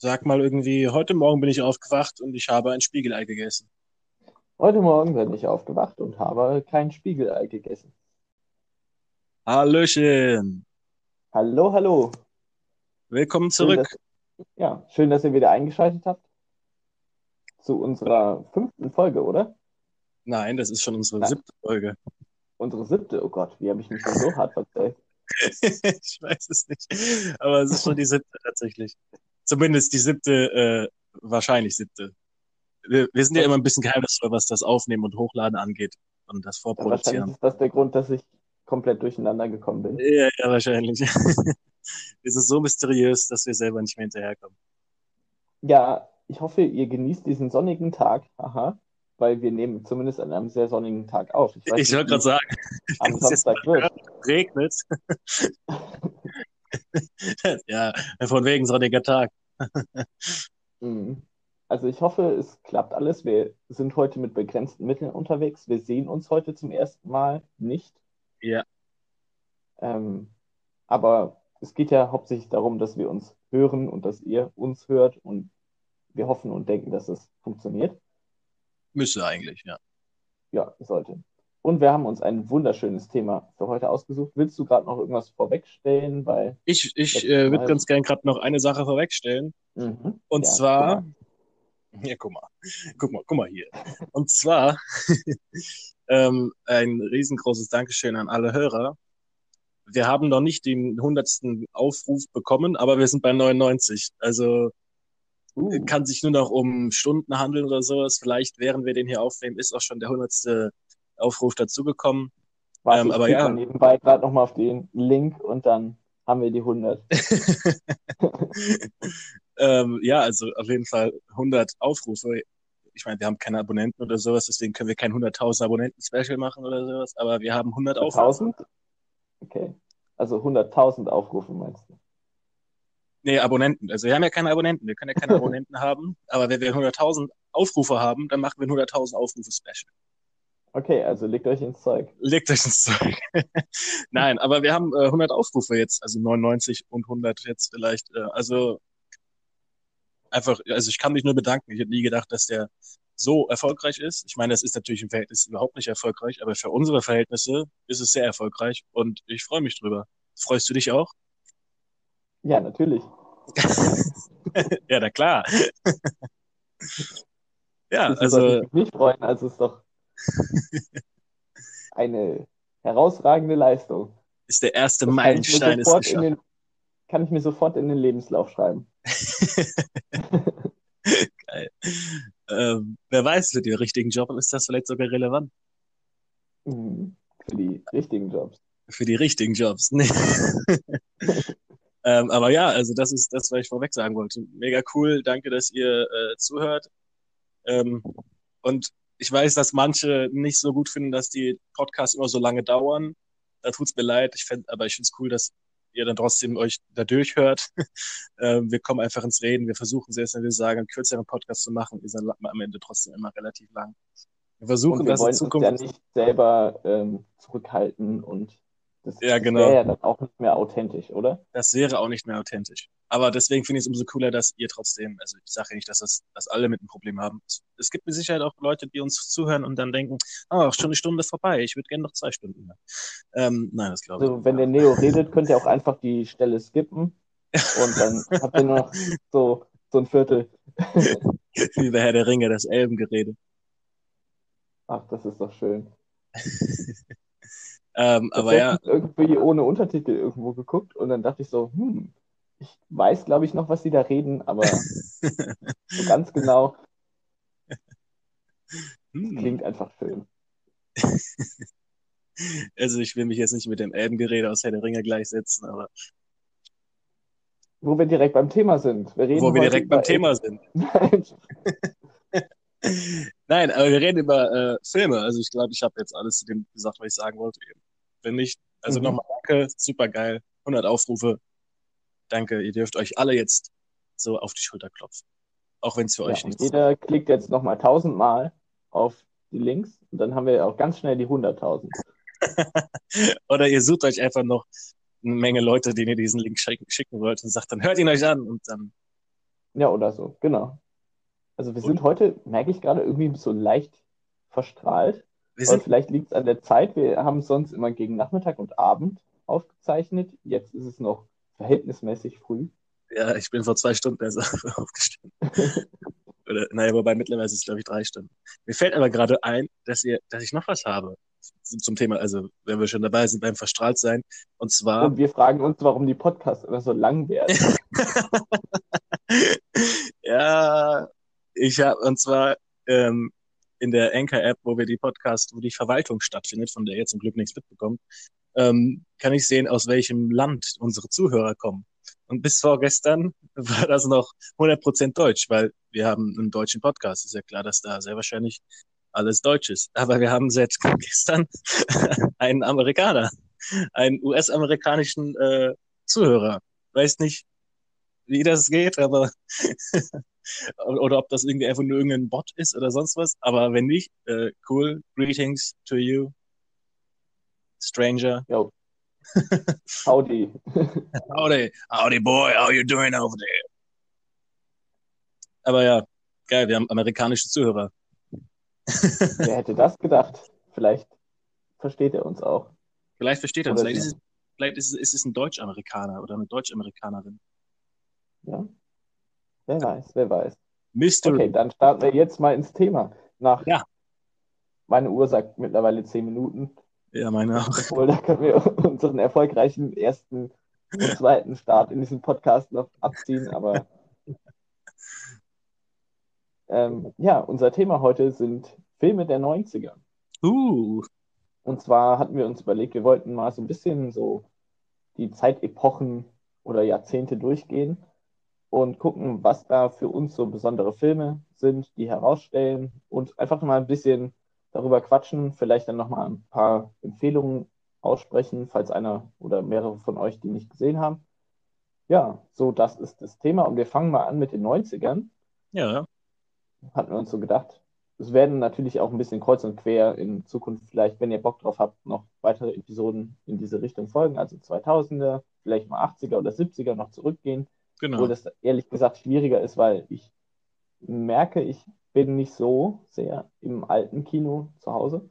Sag mal irgendwie, heute Morgen bin ich aufgewacht und ich habe ein Spiegelei gegessen. Heute Morgen bin ich aufgewacht und habe kein Spiegelei gegessen. Hallöchen. Hallo, hallo. Willkommen Schön, zurück. dass, ja, schön, dass ihr wieder eingeschaltet habt zu unserer fünften Folge, oder? Nein, das ist schon unsere Nein. siebte Folge. Unsere siebte. Oh Gott, wie habe ich mich denn so hart verzählt? ich weiß es nicht. Aber es ist schon die siebte tatsächlich. Zumindest die siebte, äh, wahrscheinlich siebte. Wir, wir sind ja immer ein bisschen geheimnisvoll, was das Aufnehmen und Hochladen angeht und das Ja, wahrscheinlich Vorproduzieren. ist das der Grund, dass ich komplett durcheinander gekommen bin. Ja, ja, wahrscheinlich. Wir sind so mysteriös, dass wir selber nicht mehr hinterherkommen. Ja, ich hoffe, ihr genießt diesen sonnigen Tag. Aha. Weil wir nehmen zumindest an einem sehr sonnigen Tag auf. Ich, weiß Ich wollte gerade es sagen, am es Samstag wird. regnet. ja, von wegen sonniger Tag. Mhm. Also ich hoffe, es klappt alles. Wir sind heute mit begrenzten Mitteln unterwegs. Wir sehen uns heute zum ersten Mal nicht. Ja, Ähm, aber es geht ja hauptsächlich darum, dass wir uns hören und dass ihr uns hört und wir hoffen und denken, dass es funktioniert. müsste eigentlich, ja. Ja, sollte. Und wir haben uns ein wunderschönes Thema für heute ausgesucht. Willst du gerade noch irgendwas vorwegstellen? Weil, Ich, ich äh, würde ganz gern gerade noch eine Sache vorwegstellen. Mhm. Und Ja, zwar, guck mal. ja, guck mal, guck mal, guck mal hier. Und zwar ähm, ein riesengroßes Dankeschön an alle Hörer. Wir haben noch nicht den hundertsten Aufruf bekommen, aber wir sind bei 99. Also Uh, kann sich nur noch um Stunden handeln oder sowas. Vielleicht, während wir den hier aufnehmen, ist auch schon der hundertste Aufruf dazugekommen. warte, ähm, aber ja. nebenbei gerade nochmal auf den Link und dann haben wir die 100. ähm, ja, also auf jeden Fall 100 Aufrufe. Ich meine, wir haben keine Abonnenten oder sowas, deswegen können wir kein 100.000 Abonnenten-Special machen oder sowas, aber wir haben 100 Aufrufe. 1000? Okay. Also 100.000 Aufrufe meinst du? Nee, Abonnenten. Also wir haben ja keine Abonnenten, wir können ja keine Abonnenten haben, aber wenn wir 100.000 Aufrufe haben, dann machen wir ein 100.000 Aufrufe-Special. Okay, also legt euch ins Zeug. Legt euch ins Zeug. Nein, aber wir haben äh, 100 Aufrufe jetzt, also 99 und 100 jetzt vielleicht. Äh, also einfach, also ich kann mich nur bedanken. Ich hätte nie gedacht, dass der so erfolgreich ist. Ich meine, das ist natürlich im Verhältnis überhaupt nicht erfolgreich, aber für unsere Verhältnisse ist es sehr erfolgreich und ich freue mich drüber. Freust du dich auch? Ja, natürlich. ja, na klar. ja, also ich mich freuen? Also es ist doch eine herausragende Leistung. ist der erste Das kann ich Meilenstein in geschafft. den, kann ich mir sofort in den Lebenslauf schreiben. Geil. Ähm, wer weiß, für den richtigen Job ist das vielleicht sogar relevant. Mhm. Für die richtigen Jobs. Für die richtigen Jobs. Nee. ähm, aber ja, also das ist das, was ich vorweg sagen wollte. Mega cool. Danke, dass ihr äh, zuhört. Ähm, und ich weiß, dass manche nicht so gut finden, dass die Podcasts immer so lange dauern. Da tut's mir leid. Ich fänd, aber ich finde es cool, dass ihr dann trotzdem euch da durchhört. ähm, wir kommen einfach ins Reden. Wir versuchen selbst, wenn wir sagen, einen kürzeren Podcast zu machen, ist er am Ende trotzdem immer relativ lang. Wir versuchen wir das in wollen uns Zukunft. ja nicht selber ähm, zurückhalten und das, Ja, genau. wäre ja dann auch nicht mehr authentisch, oder? Das wäre auch nicht mehr authentisch. Aber deswegen finde ich es umso cooler, dass ihr trotzdem, also ich sage ja nicht, dass das dass alle mit einem Problem haben. Es, gibt mit Sicherheit auch Leute, die uns zuhören und dann denken, oh, schon eine Stunde vorbei, ich würde gerne noch zwei Stunden mehr. Ähm, nein, das glaube ich. Also wenn der Neo redet, könnt ihr auch einfach die Stelle skippen und dann habt ihr nur noch so, so ein Viertel. Wie bei Herr der Ringe, das Elbengerede. Ach, das ist doch schön. Ähm, Ich aber habe ja, irgendwie ohne Untertitel irgendwo geguckt und dann dachte ich so, hm, ich weiß, glaube ich, noch, was sie da reden, aber so ganz genau hm, klingt einfach schön. also ich will mich jetzt nicht mit dem Elbengerede aus Herr der Ringe gleichsetzen, aber Wo wir direkt beim Thema sind. Wir reden wo wir direkt beim Thema sind. Nein, aber wir reden über äh, Filme. Also ich glaube, ich habe jetzt alles zu dem gesagt, was ich sagen wollte. Eben. Wenn nicht, also Mhm. nochmal danke, super geil, 100 Aufrufe. Danke, ihr dürft euch alle jetzt so auf die Schulter klopfen. Auch wenn es für Ja, euch und nichts ist. jeder klickt jetzt nochmal tausendmal auf die Links und dann haben wir auch ganz schnell die 100.000. Oder ihr sucht euch einfach noch eine Menge Leute, denen ihr diesen Link schicken, schicken wollt und sagt, dann hört ihn euch an und dann Ja, oder so, genau. Also wir sind heute, merke ich gerade, irgendwie so leicht verstrahlt. Sind, vielleicht liegt es an der Zeit. Wir haben sonst immer gegen Nachmittag und Abend aufgezeichnet. Jetzt ist es noch verhältnismäßig früh. ja, ich bin vor zwei Stunden erst aufgestanden. Oder, naja, wobei mittlerweile ist es, glaube ich, drei Stunden. Mir fällt aber gerade ein, dass ihr, dass ich noch was habe zum Thema, also wenn wir schon dabei sind beim Verstrahltsein. Und zwar, Und wir fragen uns, warum die Podcasts immer so lang werden. ja, ich habe, und zwar ähm, in der Anchor-App, wo wir die Podcast, wo die Verwaltung stattfindet, von der ihr zum Glück nichts mitbekommt, ähm, kann ich sehen, aus welchem Land unsere Zuhörer kommen. Und bis vorgestern war das noch 100% Deutsch, weil wir haben einen deutschen Podcast. Ist ja klar, dass da sehr wahrscheinlich alles Deutsch ist. Aber wir haben seit gestern einen Amerikaner, einen US-amerikanischen äh, Zuhörer. Weiß nicht, wie das geht, aber oder ob das irgendwie einfach nur irgendein Bot ist oder sonst was. Aber wenn nicht, äh, cool. Greetings to you, stranger. Jo. Howdy. Howdy, howdy boy, how you doing over there? Aber ja, geil, wir haben amerikanische Zuhörer. Wer hätte das gedacht? Vielleicht versteht er uns auch. Vielleicht versteht er uns. Vielleicht, ist es, vielleicht ist, es, ist es ein Deutsch-Amerikaner oder eine Deutsch-Amerikanerin. Ja? Wer weiß, wer weiß. Mystery. Okay, dann starten wir jetzt mal ins Thema. Nach Ja. meine Uhr sagt mittlerweile zehn Minuten. Ja, meine auch. Obwohl, da können wir unseren erfolgreichen ersten und zweiten Start in diesem Podcast noch abziehen. Aber ähm, ja, unser Thema heute sind Filme der 90er. Uh, Und zwar hatten wir uns überlegt, wir wollten mal so ein bisschen so die Zeitepochen oder Jahrzehnte durchgehen und gucken, was da für uns so besondere Filme sind, die herausstellen und einfach mal ein bisschen darüber quatschen, vielleicht dann nochmal ein paar Empfehlungen aussprechen, falls einer oder mehrere von euch die nicht gesehen haben. Ja, so das ist das Thema und wir fangen mal an mit den 90ern. ja, Hatten wir uns so gedacht. Es werden natürlich auch ein bisschen kreuz und quer in Zukunft vielleicht, wenn ihr Bock drauf habt, noch weitere Episoden in diese Richtung folgen, also 2000er, vielleicht mal 80er oder 70er noch zurückgehen, genau. obwohl das ehrlich gesagt schwieriger ist, weil ich merke, ich bin nicht so sehr im alten Kino zu Hause.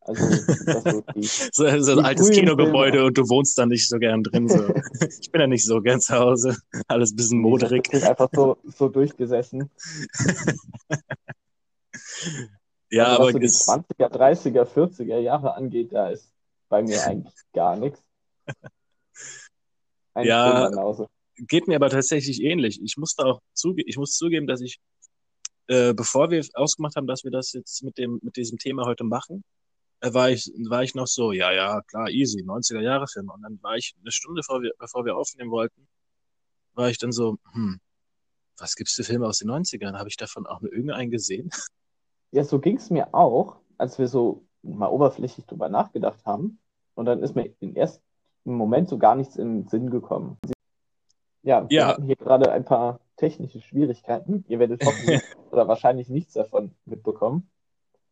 Also, das so die, So, so ein altes Kinogebäude Filme. und du wohnst da nicht so gern drin. So. ich bin da nicht so gern zu Hause. Alles ein bisschen moderig. Ich bin einfach so, so durchgesessen. Ja, also, aber was so die es, 20er, 30er, 40er Jahre angeht, da ist bei mir eigentlich gar nichts. Ein Ja. Geht mir aber tatsächlich ähnlich. Ich musste auch zuge ich muss zugeben, dass ich, äh, bevor wir ausgemacht haben, dass wir das jetzt mit dem, mit diesem Thema heute machen, äh, war ich, war ich noch so, ja, ja, klar, easy, 90er Jahre Filme. Und dann war ich eine Stunde, bevor wir, bevor wir aufnehmen wollten, war ich dann so, hm, was gibt's für Filme aus den 90ern? Habe ich davon auch nur irgendeinen gesehen? Ja, so ging es mir auch, als wir so mal oberflächlich drüber nachgedacht haben. Und dann ist mir im ersten Moment so gar nichts in den Sinn gekommen. Ja, wir Ja. hatten hier gerade ein paar technische Schwierigkeiten. Ihr werdet hoffentlich oder wahrscheinlich nichts davon mitbekommen.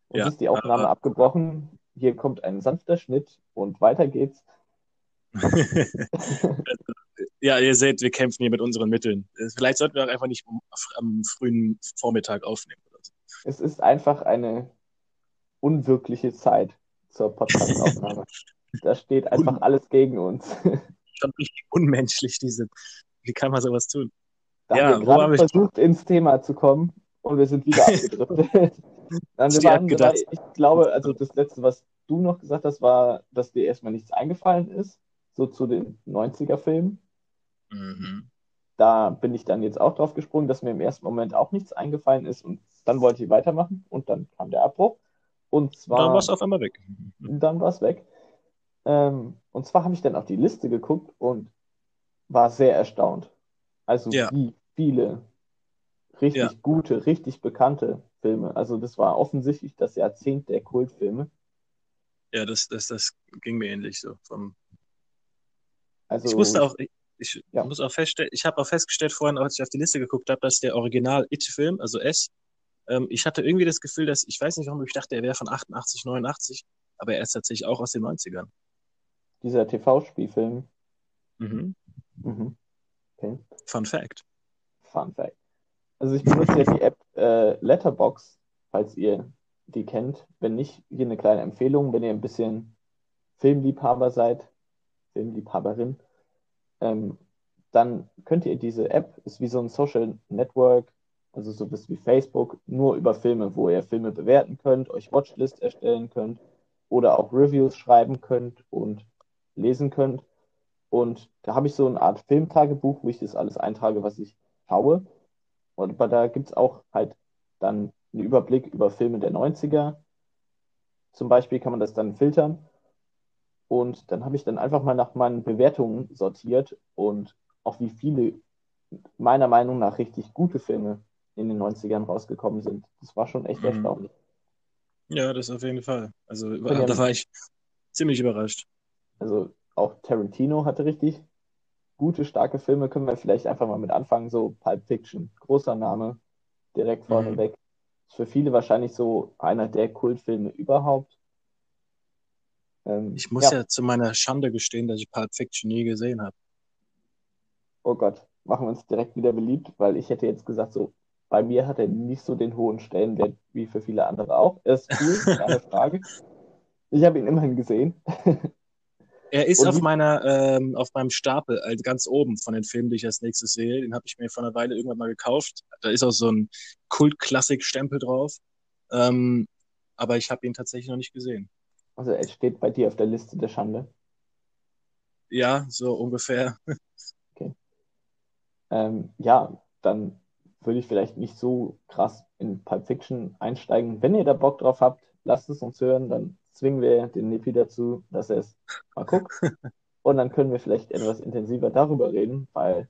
Und Ja, ist die Aufnahme aber- abgebrochen. Hier kommt ein sanfter Schnitt und weiter geht's. ja, ihr seht, wir kämpfen hier mit unseren Mitteln. Äh, Vielleicht sollten wir auch einfach nicht am frühen Vormittag aufnehmen oder so. Es ist einfach eine unwirkliche Zeit zur Podcast-Aufnahme. da steht einfach alles gegen uns. Schon richtig unmenschlich, diese, wie kann man sowas tun? Da Ja, haben wir gerade ich- versucht, ins Thema zu kommen und wir sind wieder abgedriftet. Dann, wir waren dabei, ich glaube, also das letzte, was du noch gesagt hast, war, dass dir erstmal nichts eingefallen ist, so zu den 90er-Filmen. Mhm. Da bin ich dann jetzt auch drauf gesprungen, dass mir im ersten Moment auch nichts eingefallen ist und dann wollte ich weitermachen und dann kam der Abbruch. Und zwar. Dann war es auf einmal weg. dann war es weg. Ähm, und zwar habe ich dann auf die Liste geguckt und war sehr erstaunt. Also Ja. wie viele richtig Ja. gute, richtig bekannte Filme. Also das war offensichtlich das Jahrzehnt der Kultfilme. Ja, das, das, das ging mir ähnlich so. Vom, Also ich wusste auch, ich, ich Ja. muss auch feststellen, ich habe auch festgestellt vorhin, als ich auf die Liste geguckt habe, dass der Original It-Film, also S, ähm, ich hatte irgendwie das Gefühl, dass, ich weiß nicht warum, ich dachte, er wäre von 88, 89, aber er ist tatsächlich auch aus den 90ern. dieser TV-Spielfilm. Mhm. Mhm. Okay. Fun Fact. Fun Fact. Also ich benutze ja die App äh, Letterbox, falls ihr die kennt. Wenn nicht, hier eine kleine Empfehlung, wenn ihr ein bisschen Filmliebhaber seid, Filmliebhaberin, ähm, dann könnt ihr diese App, ist wie so ein Social Network, also so was wie Facebook, nur über Filme, wo ihr Filme bewerten könnt, euch Watchlist erstellen könnt oder auch Reviews schreiben könnt und lesen könnt. Und da habe ich so eine Art Filmtagebuch, wo ich das alles eintrage, was ich schaue. Und da gibt es auch halt dann einen Überblick über Filme der 90er. Zum Beispiel kann man das dann filtern. Und dann habe ich dann einfach mal nach meinen Bewertungen sortiert und auch wie viele meiner Meinung nach richtig gute Filme in den 90ern rausgekommen sind. Das war schon echt mhm. erstaunlich. Ja, das auf jeden Fall. Also da war ich ziemlich überrascht. Also auch Tarantino hatte richtig gute, starke Filme. Können wir vielleicht einfach mal mit anfangen. So Pulp Fiction, großer Name, direkt vorne mhm. weg. Ist für viele wahrscheinlich so einer der Kultfilme überhaupt. Ähm, ich muss ja. ja zu meiner Schande gestehen, dass ich Pulp Fiction nie gesehen habe. Oh Gott, machen wir uns direkt wieder beliebt, weil ich hätte jetzt gesagt, so bei mir hat er nicht so den hohen Stellenwert wie für viele andere auch. Er ist cool, keine Frage. Ich habe ihn immerhin gesehen. Er ist auf meiner, ähm, auf meinem Stapel, also ganz oben von den Filmen, die ich als nächstes sehe. Den habe ich mir vor einer Weile irgendwann mal gekauft. Da ist auch so ein Kult-Klassik-Stempel drauf. Ähm, aber ich habe ihn tatsächlich noch nicht gesehen. Also er steht bei dir auf der Liste der Schande. Ja, so ungefähr. Okay. Ähm, ja, dann würde ich vielleicht nicht so krass in Pulp Fiction einsteigen. Wenn ihr da Bock drauf habt, lasst es uns hören, dann zwingen wir den Nippy dazu, dass er es mal guckt. Und dann können wir vielleicht etwas intensiver darüber reden, weil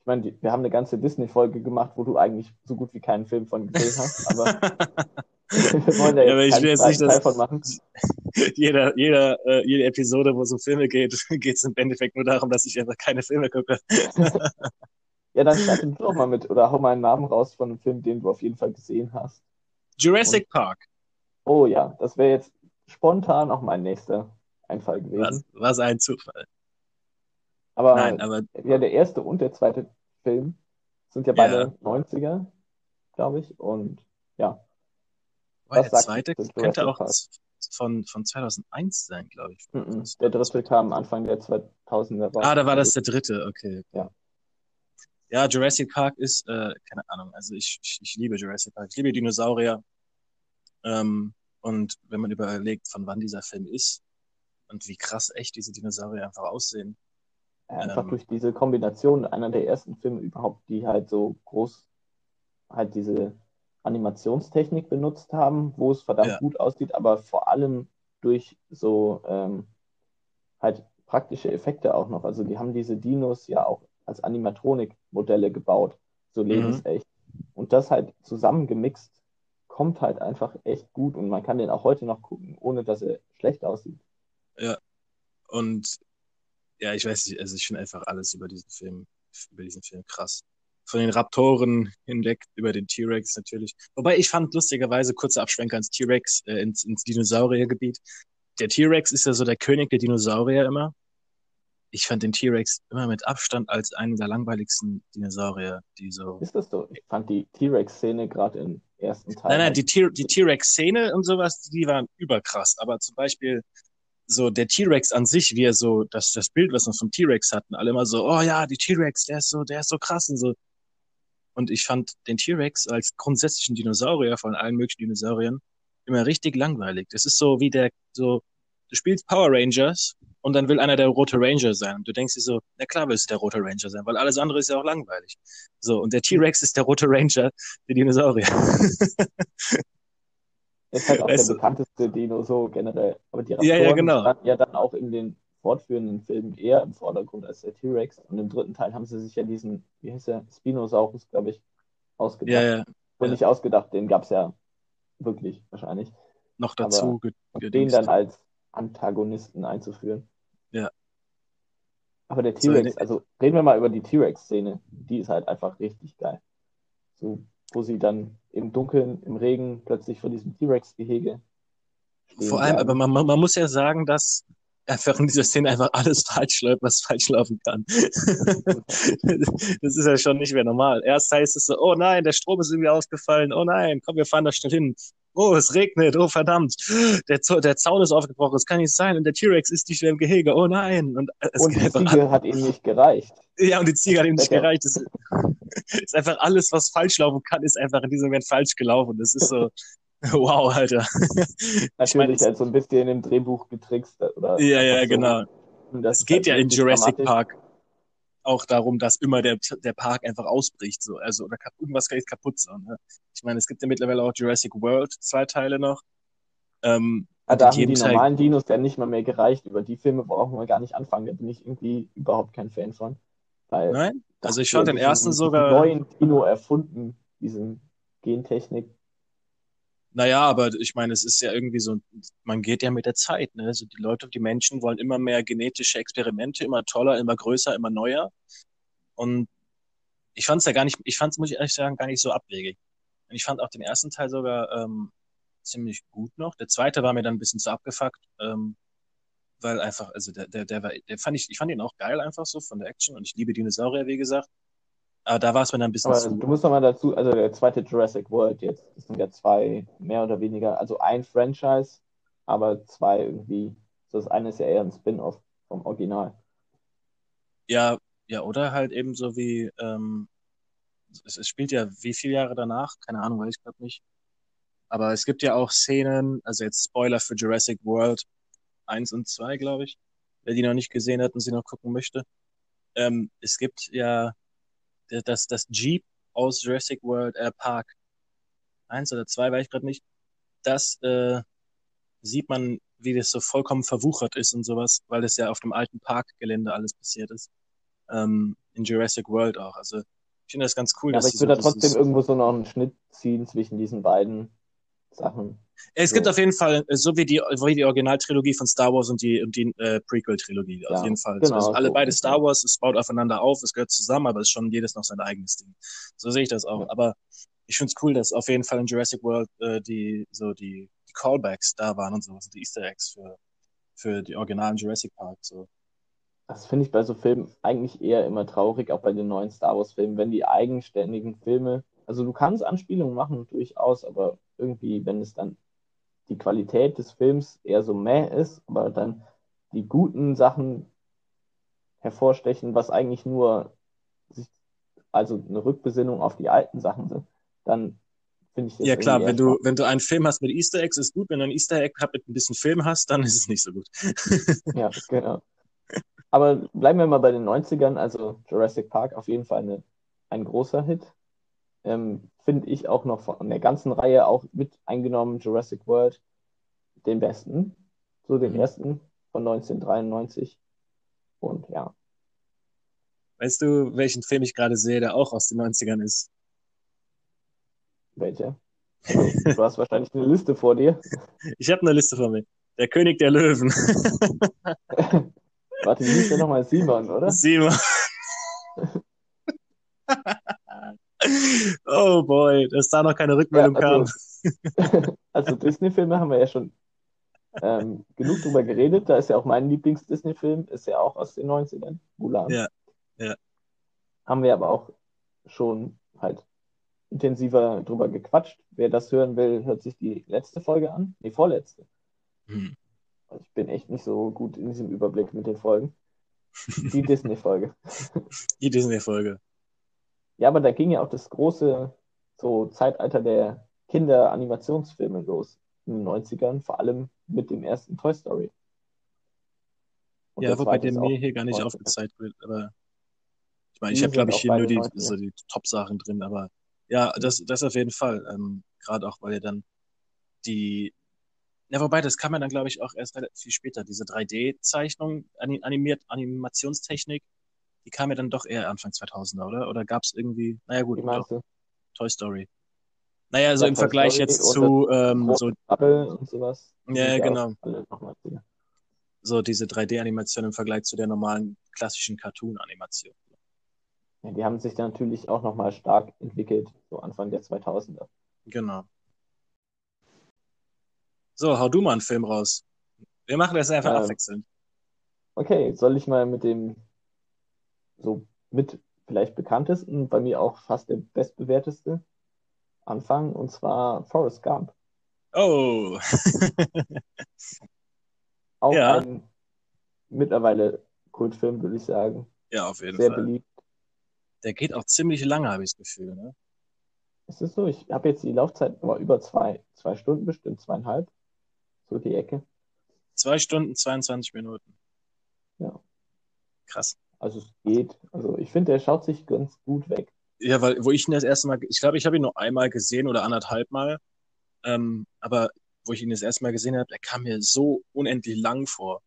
ich meine, wir haben eine ganze Disney-Folge gemacht, wo du eigentlich so gut wie keinen Film von gesehen hast, aber wir wollen da jetzt, ja, ich will jetzt nicht, Teil von machen. Jeder, jeder, äh, jede Episode, wo es um Filme geht, geht es im Endeffekt nur darum, dass ich einfach keine Filme gucke. Ja, dann starte du doch mal mit oder hau mal einen Namen raus von einem Film, den du auf jeden Fall gesehen hast. Jurassic Und, Park. Oh ja, das wäre jetzt spontan auch mein nächster Einfall gewesen. Was, was ein Zufall. Aber, Nein, aber ja, der erste und der zweite Film sind ja beide ja. 90er, glaube ich. Und ja. Weil der zweite könnte auch von, von 2001 sein, glaube ich. Mm -mm. Der dritte kam Anfang der 2000er. Ah, da war das der dritte, okay. Ja. Ja, Jurassic Park ist, äh, keine Ahnung, also ich, ich, ich liebe Jurassic Park. Ich liebe Dinosaurier. Ähm, und wenn man überlegt, von wann dieser Film ist und wie krass echt diese Dinosaurier einfach aussehen. Ja, einfach ähm, durch diese Kombination einer der ersten Filme überhaupt, die halt so groß halt diese Animationstechnik benutzt haben, wo es verdammt ja. gut aussieht, aber vor allem durch so ähm, halt praktische Effekte auch noch. Also die haben diese Dinos ja auch als Animatronik-Modelle gebaut, so mhm. lebensecht. Mhm. Und das halt zusammengemixt kommt halt einfach echt gut und man kann den auch heute noch gucken, ohne dass er schlecht aussieht. Ja, und ja, ich weiß nicht, also ich finde einfach alles über diesen Film, über diesen Film krass. Von den Raptoren hinweg, über den T-Rex natürlich. Wobei ich fand lustigerweise, kurzer Abschwenker ins T-Rex, äh, ins, ins Dinosauriergebiet. Der T-Rex ist ja so der König der Dinosaurier immer ich fand den T-Rex immer mit Abstand als einen der langweiligsten Dinosaurier, die so. Ist das so? Ich fand die T-Rex-Szene gerade im ersten Teil. Nein, nein, die, T-Rex-Szene und sowas, die waren überkrass. Aber zum Beispiel so der T-Rex an sich, wie er so, das, das Bild, was wir vom T-Rex hatten, alle immer so, oh ja, die T-Rex, der ist so, der ist so krass und so. Und ich fand den T-Rex als grundsätzlichen Dinosaurier von allen möglichen Dinosauriern immer richtig langweilig. Das ist so wie der, so, du spielst Power Rangers und dann will einer der rote Ranger sein. Und du denkst dir so, na klar willst du der rote Ranger sein, weil alles andere ist ja auch langweilig. So, und der T-Rex ist der rote Ranger, der Dinosaurier. ist halt auch weißt der du? bekannteste Dino so generell. Aber die Raptoren ja, ja, genau. standen ja dann auch in den fortführenden Filmen eher im Vordergrund als der T-Rex. Und im dritten Teil haben sie sich ja diesen, wie heißt der, Spinosaurus, glaube ich, ausgedacht. Ja, ja. Und ja. nicht ausgedacht, den gab es ja wirklich wahrscheinlich. Noch dazu. Aber den dann als Antagonisten einzuführen. Ja. Aber der T-Rex, so, also reden wir mal über die T-Rex-Szene. Die ist halt einfach richtig geil. So, wo sie dann im Dunkeln, im Regen plötzlich vor diesem T-Rex-Gehege. Vor allem, aber man, man muss ja sagen, dass einfach in dieser Szene einfach alles falsch läuft, was falsch laufen kann. das ist ja schon nicht mehr normal. Erst heißt es so, oh nein, der Strom ist irgendwie ausgefallen, oh nein, komm, wir fahren da schnell hin. Oh, es regnet, oh verdammt, der, der Zaun ist aufgebrochen, es kann nicht sein und der T-Rex ist nicht mehr im Gehege, oh nein. Und, es und die Ziege hat ihm nicht gereicht. Ja, und die Ziege hat ihm nicht gereicht. Das ist einfach alles, was falsch laufen kann, ist einfach in diesem Moment falsch gelaufen. Das ist so, Wow, Alter. Natürlich ich mein, halt so ein bisschen im Drehbuch getrickst. Oder ja, ja, so. genau. Es geht halt ja in Jurassic Park auch darum, dass immer der, der Park einfach ausbricht, so, also, oder irgendwas geht kaputt, so, ne? Ich meine, es gibt ja mittlerweile auch Jurassic World, zwei Teile noch. Ähm, ja, da haben die Teil... normalen Dinos ja nicht mal mehr gereicht. Über die Filme brauchen wir gar nicht anfangen. Da bin ich irgendwie überhaupt kein Fan von. Weil Nein? Also ich fand den ersten sogar. neuen Dino erfunden, diesen Gentechnik naja, aber ich meine, es ist ja irgendwie so, man geht ja mit der Zeit, ne? Also die Leute, die Menschen wollen immer mehr genetische Experimente, immer toller, immer größer, immer neuer. Und ich fand es ja gar nicht, ich fand es, muss ich ehrlich sagen, gar nicht so abwegig. Und ich fand auch den ersten Teil sogar ähm, ziemlich gut noch. Der zweite war mir dann ein bisschen zu abgefuckt, ähm, weil einfach, also der, der, der war, der fand ich, ich fand ihn auch geil einfach so von der Action und ich liebe Dinosaurier, wie gesagt. Aber da war es mir dann ein bisschen Aber zu. Du musst noch mal dazu, also der zweite Jurassic World jetzt, das sind ja zwei mehr oder weniger, also ein Franchise, aber zwei irgendwie. Das eine ist ja eher ein Spin-off vom Original. Ja, ja, oder halt eben so wie, ähm, es, es spielt ja wie viele Jahre danach, keine Ahnung, weiß ich glaube nicht. Aber es gibt ja auch Szenen, also jetzt Spoiler für Jurassic World 1 und 2, glaube ich, wer die noch nicht gesehen hat und sie noch gucken möchte. Ähm, es gibt ja das, das Jeep aus Jurassic World äh, Park eins oder zwei, weiß ich gerade nicht, das äh, sieht man, wie das so vollkommen verwuchert ist und sowas, weil das ja auf dem alten Parkgelände alles passiert ist. Ähm, in Jurassic World auch. Also ich finde das ganz cool. Ja, aber ich würde da trotzdem irgendwo so noch einen Schnitt ziehen zwischen diesen beiden Sachen. Es so. gibt auf jeden Fall, äh, so wie die, wie die Originaltrilogie von Star Wars und die, und die äh, Prequel-Trilogie, ja, auf jeden Fall. Genau, also alle so. beide Star Wars, es baut aufeinander auf, es gehört zusammen, aber es ist schon jedes noch sein eigenes Ding. So sehe ich das auch. Ja. Aber ich finde es cool, dass auf jeden Fall in Jurassic World äh, die, so die, die Callbacks da waren und so, also die Easter Eggs für, für die originalen Jurassic Park. So. Das finde ich bei so Filmen eigentlich eher immer traurig, auch bei den neuen Star Wars-Filmen, wenn die eigenständigen Filme, also du kannst Anspielungen machen, durchaus, aber irgendwie, wenn es dann die Qualität des Films eher so mäh ist, aber dann die guten Sachen hervorstechen, was eigentlich nur also eine Rückbesinnung auf die alten Sachen sind, dann finde ich das Ja klar, wenn du, wenn du einen Film hast mit Easter Eggs, ist gut. Wenn du einen Easter Egg mit ein bisschen Film hast, dann ist es nicht so gut. ja, genau. Aber bleiben wir mal bei den 90ern, also Jurassic Park auf jeden Fall eine, ein großer Hit ähm, finde ich auch noch von der ganzen Reihe auch mit eingenommen, Jurassic World, den besten. So den mhm. ersten von 1993. Und ja. Weißt du, welchen Film ich gerade sehe, der auch aus den 90ern ist? Welcher? du hast wahrscheinlich eine Liste vor dir. Ich habe eine Liste vor mir. Der König der Löwen. Warte, wie hieß der nochmal? Simon, oder? Simon. oh boy, dass da noch keine Rückmeldung ja, also, kam. also Disney-Filme haben wir ja schon ähm, genug drüber geredet. Da ist ja auch mein Lieblings-Disney-Film, ist ja auch aus den 90ern, Mulan. Ja, ja. Haben wir aber auch schon halt intensiver drüber gequatscht. Wer das hören will, hört sich die letzte Folge an. Die vorletzte. Hm. Also ich bin echt nicht so gut in diesem Überblick mit den Folgen. Die Disney-Folge. Die Disney-Folge. Ja, aber da ging ja auch das große so Zeitalter der Kinder-Animationsfilme los in den 90ern, vor allem mit dem ersten Toy Story. Und ja, wobei der mir hier gar nicht aufgezeigt wird, aber ich meine, ich habe, glaube ich, hier nur die, so die Top-Sachen drin, aber ja, das, das auf jeden Fall. Ähm, Gerade auch, weil ja dann die, ja, wobei, das kam ja dann, glaube ich, auch erst relativ viel später, diese 3D-Zeichnung, animiert, Animationstechnik, die kam ja dann doch eher Anfang 2000er, oder? Oder gab es irgendwie, naja gut, Toy Story. Naja, so ja, im Vergleich Story jetzt zu ähm, so und sowas. Ja, genau. So diese 3D-Animation im Vergleich zu der normalen klassischen Cartoon-Animation. Ja, die haben sich dann natürlich auch nochmal stark entwickelt, so Anfang der 2000er. Genau. So, hau du mal einen Film raus. Wir machen das einfach ähm, abwechselnd. Okay, soll ich mal mit dem so mit vielleicht bekanntesten, bei mir auch fast der bestbewerteste anfangen, und zwar Forrest Gump. Oh. Auch Ja. ein mittlerweile Kultfilm, würde ich sagen. ja, auf jeden Sehr Fall. beliebt. Der geht auch ziemlich lange, habe ich das Gefühl. Ne? Es ist so, ich habe jetzt die Laufzeit war über zwei, zwei Stunden bestimmt, zweieinhalb. So die Ecke. Zwei Stunden, 22 Minuten. Ja. Krass. Also es geht. Also ich finde, der schaut sich ganz gut weg. Ja, weil, wo ich ihn das erste Mal, ich glaube, ich habe ihn nur einmal gesehen oder anderthalb Mal. Ähm, aber wo ich ihn das erste Mal gesehen habe, er kam mir so unendlich lang vor.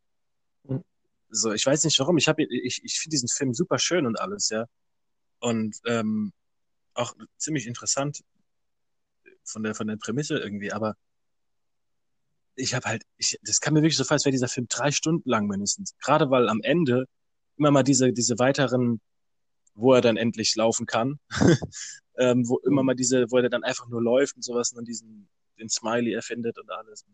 Mhm. So, ich weiß nicht warum. Ich habe, ich, ich finde diesen Film super schön und alles, ja. Und ähm, auch ziemlich interessant von der von der Prämisse irgendwie. Aber ich habe halt, ich, das kam mir wirklich so vor, als wäre dieser Film drei Stunden lang mindestens. Gerade weil am Ende immer mal diese diese weiteren wo er dann endlich laufen kann. ähm, wo immer mal diese, wo er dann einfach nur läuft und sowas und dann diesen, den Smiley erfindet und alles.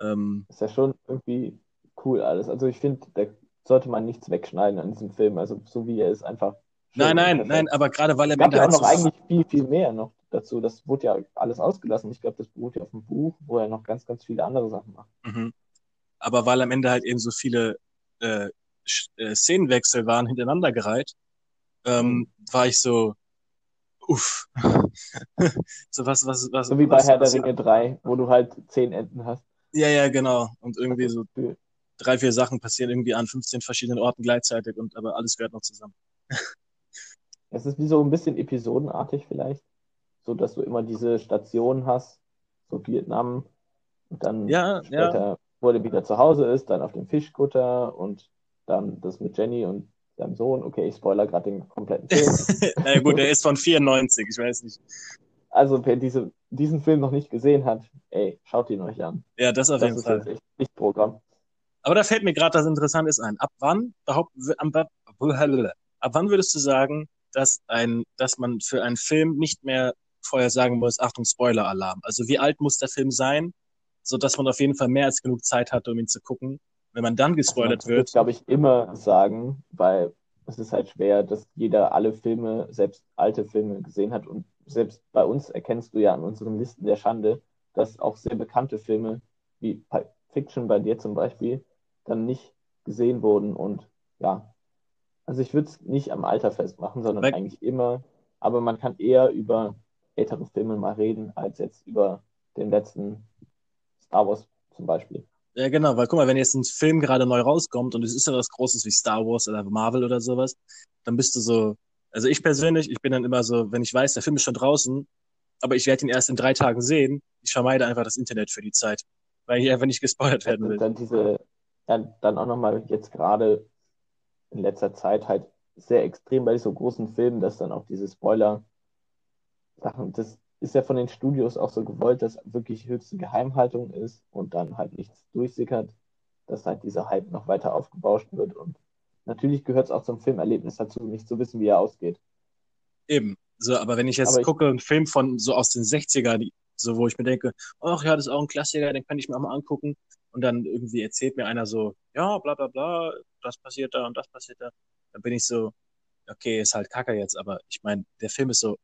Ähm, Ist ja schon irgendwie cool alles. Also ich finde, da sollte man nichts wegschneiden an diesem Film. Also so wie er ist, einfach. nein, nein, perfekt. nein, aber gerade weil er gab Ende ja auch noch so, eigentlich viel, viel mehr noch dazu. Das wurde ja alles ausgelassen. Ich glaube, das beruht ja auf dem Buch, wo er noch ganz, ganz viele andere Sachen macht. mhm. aber weil am Ende halt eben so viele äh, äh, Szenenwechsel waren hintereinander gereiht, ähm, war ich so, uff. so was, was, was. So wie bei was, Herr der Ringe 3, wo du halt zehn Enden hast. Ja, ja, genau. Und irgendwie so Für- drei, vier Sachen passieren irgendwie an 15 verschiedenen Orten gleichzeitig und aber alles gehört noch zusammen. Es ist wie so ein bisschen episodenartig vielleicht. So dass du immer diese Stationen hast, so Vietnam und dann Ja, ja. später, wo er wieder zu Hause ist, dann auf dem Fischkutter und dann das mit Jenny und seinem Sohn. Okay, ich spoiler gerade den kompletten Film. Na gut, der ist von 94, ich weiß nicht. Also wer diese, diesen Film noch nicht gesehen hat, ey, schaut ihn euch an. Ja, das auf Das jeden ist Fall. jetzt echt nicht Programm. Aber da fällt mir gerade das Interessantes ein. Ab wann behaupt, am- ab wann würdest du sagen, dass ein, dass man für einen Film nicht mehr vorher sagen muss, Achtung, Spoiler-Alarm? Also wie alt muss der Film sein, so dass man auf jeden Fall mehr als genug Zeit hat, um ihn zu gucken? Wenn man dann gespoilert man wird, glaube ich, immer sagen, weil es ist halt schwer, dass jeder alle Filme, selbst alte Filme gesehen hat. Und selbst bei uns erkennst du ja an unseren Listen der Schande, dass auch sehr bekannte Filme, wie Fiction bei dir zum Beispiel, dann nicht gesehen wurden. Und ja, also ich würde es nicht am Alter festmachen, sondern Weil- eigentlich immer. Aber man kann eher über ältere Filme mal reden, als jetzt über den letzten Star Wars zum Beispiel. Ja, genau, weil guck mal, wenn jetzt ein Film gerade neu rauskommt und es ist ja was Großes wie Star Wars oder Marvel oder sowas, dann bist du so, also ich persönlich, ich bin dann immer so, wenn ich weiß, der Film ist schon draußen, aber ich werde ihn erst in drei Tagen sehen, ich vermeide einfach das Internet für die Zeit, weil ich einfach nicht gespoilert werden Und will. dann diese, ja, dann auch nochmal jetzt gerade in letzter Zeit halt sehr extrem bei so großen Filmen, dass dann auch diese Spoiler-Sachen, das ist ja von den Studios auch so gewollt, dass wirklich höchste Geheimhaltung ist und dann halt nichts durchsickert, dass halt dieser Hype noch weiter aufgebauscht wird. Und natürlich gehört es auch zum Filmerlebnis dazu, nicht zu wissen, wie er ausgeht. Eben. So, aber wenn ich jetzt Aber ich- gucke, einen Film von so aus den 60er, die, so wo ich mir denke, ach ja, das ist auch ein Klassiker, den kann ich mir auch mal angucken. Und dann irgendwie erzählt mir einer so, ja, bla bla bla, das passiert da und das passiert da. Dann bin ich so, okay, ist halt Kacke jetzt, aber ich meine, der Film ist so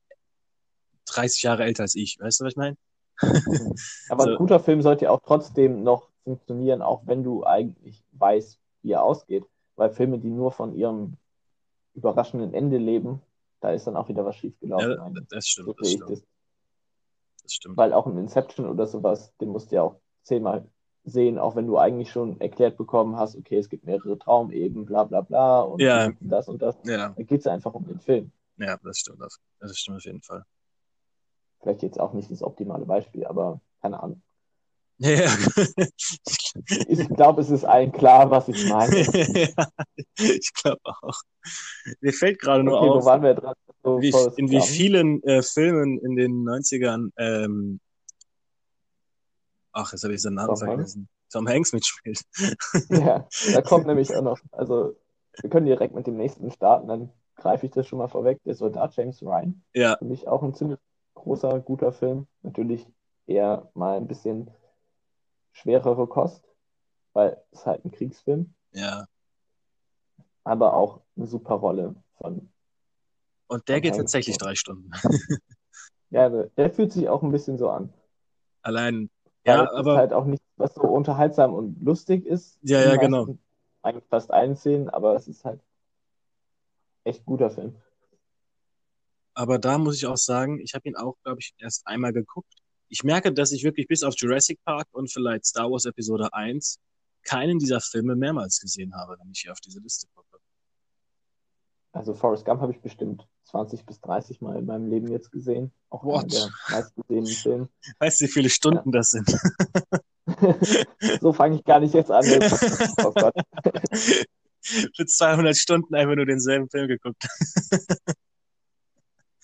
30 Jahre älter als ich, weißt du, was ich meine? Aber So. ein guter Film sollte ja auch trotzdem noch funktionieren, auch wenn du eigentlich weißt, wie er ausgeht. Weil Filme, die nur von ihrem überraschenden Ende leben, da ist dann auch wieder was schiefgelaufen. Ja, das So stimmt, das stimmt, das. das stimmt. Weil auch ein Inception oder sowas, den musst du ja auch zehnmal sehen, auch wenn du eigentlich schon erklärt bekommen hast, okay, es gibt mehrere Traumeben, bla bla bla und Ja. das und das. Ja, Da geht es einfach um den Film. ja, das stimmt, das, das stimmt auf jeden Fall. Vielleicht jetzt auch nicht das optimale Beispiel, aber keine Ahnung. Ja, Ich glaube, es ist allen klar, was ich meine. ja ich glaube auch. Mir fällt gerade nur Okay, wo auf, waren wir dran? So, wie, in wie vielen äh, Filmen in den 90ern, ähm, ach, jetzt habe ich seinen Namen Tom Hanks? vergessen, Tom Hanks mitspielt. Ja, da kommt nämlich auch noch, also wir können direkt mit dem nächsten starten, dann greife ich das schon mal vorweg. Der Soldat James Ryan, Ja, für mich auch ein ziemlich großer, guter Film. Natürlich eher mal ein bisschen schwerere Kost, weil es halt ein Kriegsfilm. ja, aber auch eine super Rolle von. Und der von geht tatsächlich drei Stunden. Ja, der, fühlt sich auch ein bisschen so an. Allein, Weil ja, es ist aber halt auch nichts, was so unterhaltsam und lustig ist. Ja, ja, genau. Eigentlich fast allen Szenen, aber es ist halt echt guter Film. Aber da muss ich auch sagen, ich habe ihn auch, glaube ich, erst einmal geguckt. Ich merke, dass ich wirklich bis auf Jurassic Park und vielleicht Star Wars Episode 1 keinen dieser Filme mehrmals gesehen habe, wenn ich hier auf diese Liste gucke. Also Forrest Gump habe ich bestimmt 20 bis 30 Mal in meinem Leben jetzt gesehen. Auch What? der meistgesehenen Filme. Weißt du, wie viele Stunden das sind? so fange ich gar nicht jetzt an. Oh Gott. Für 200 Stunden einfach nur denselben Film geguckt.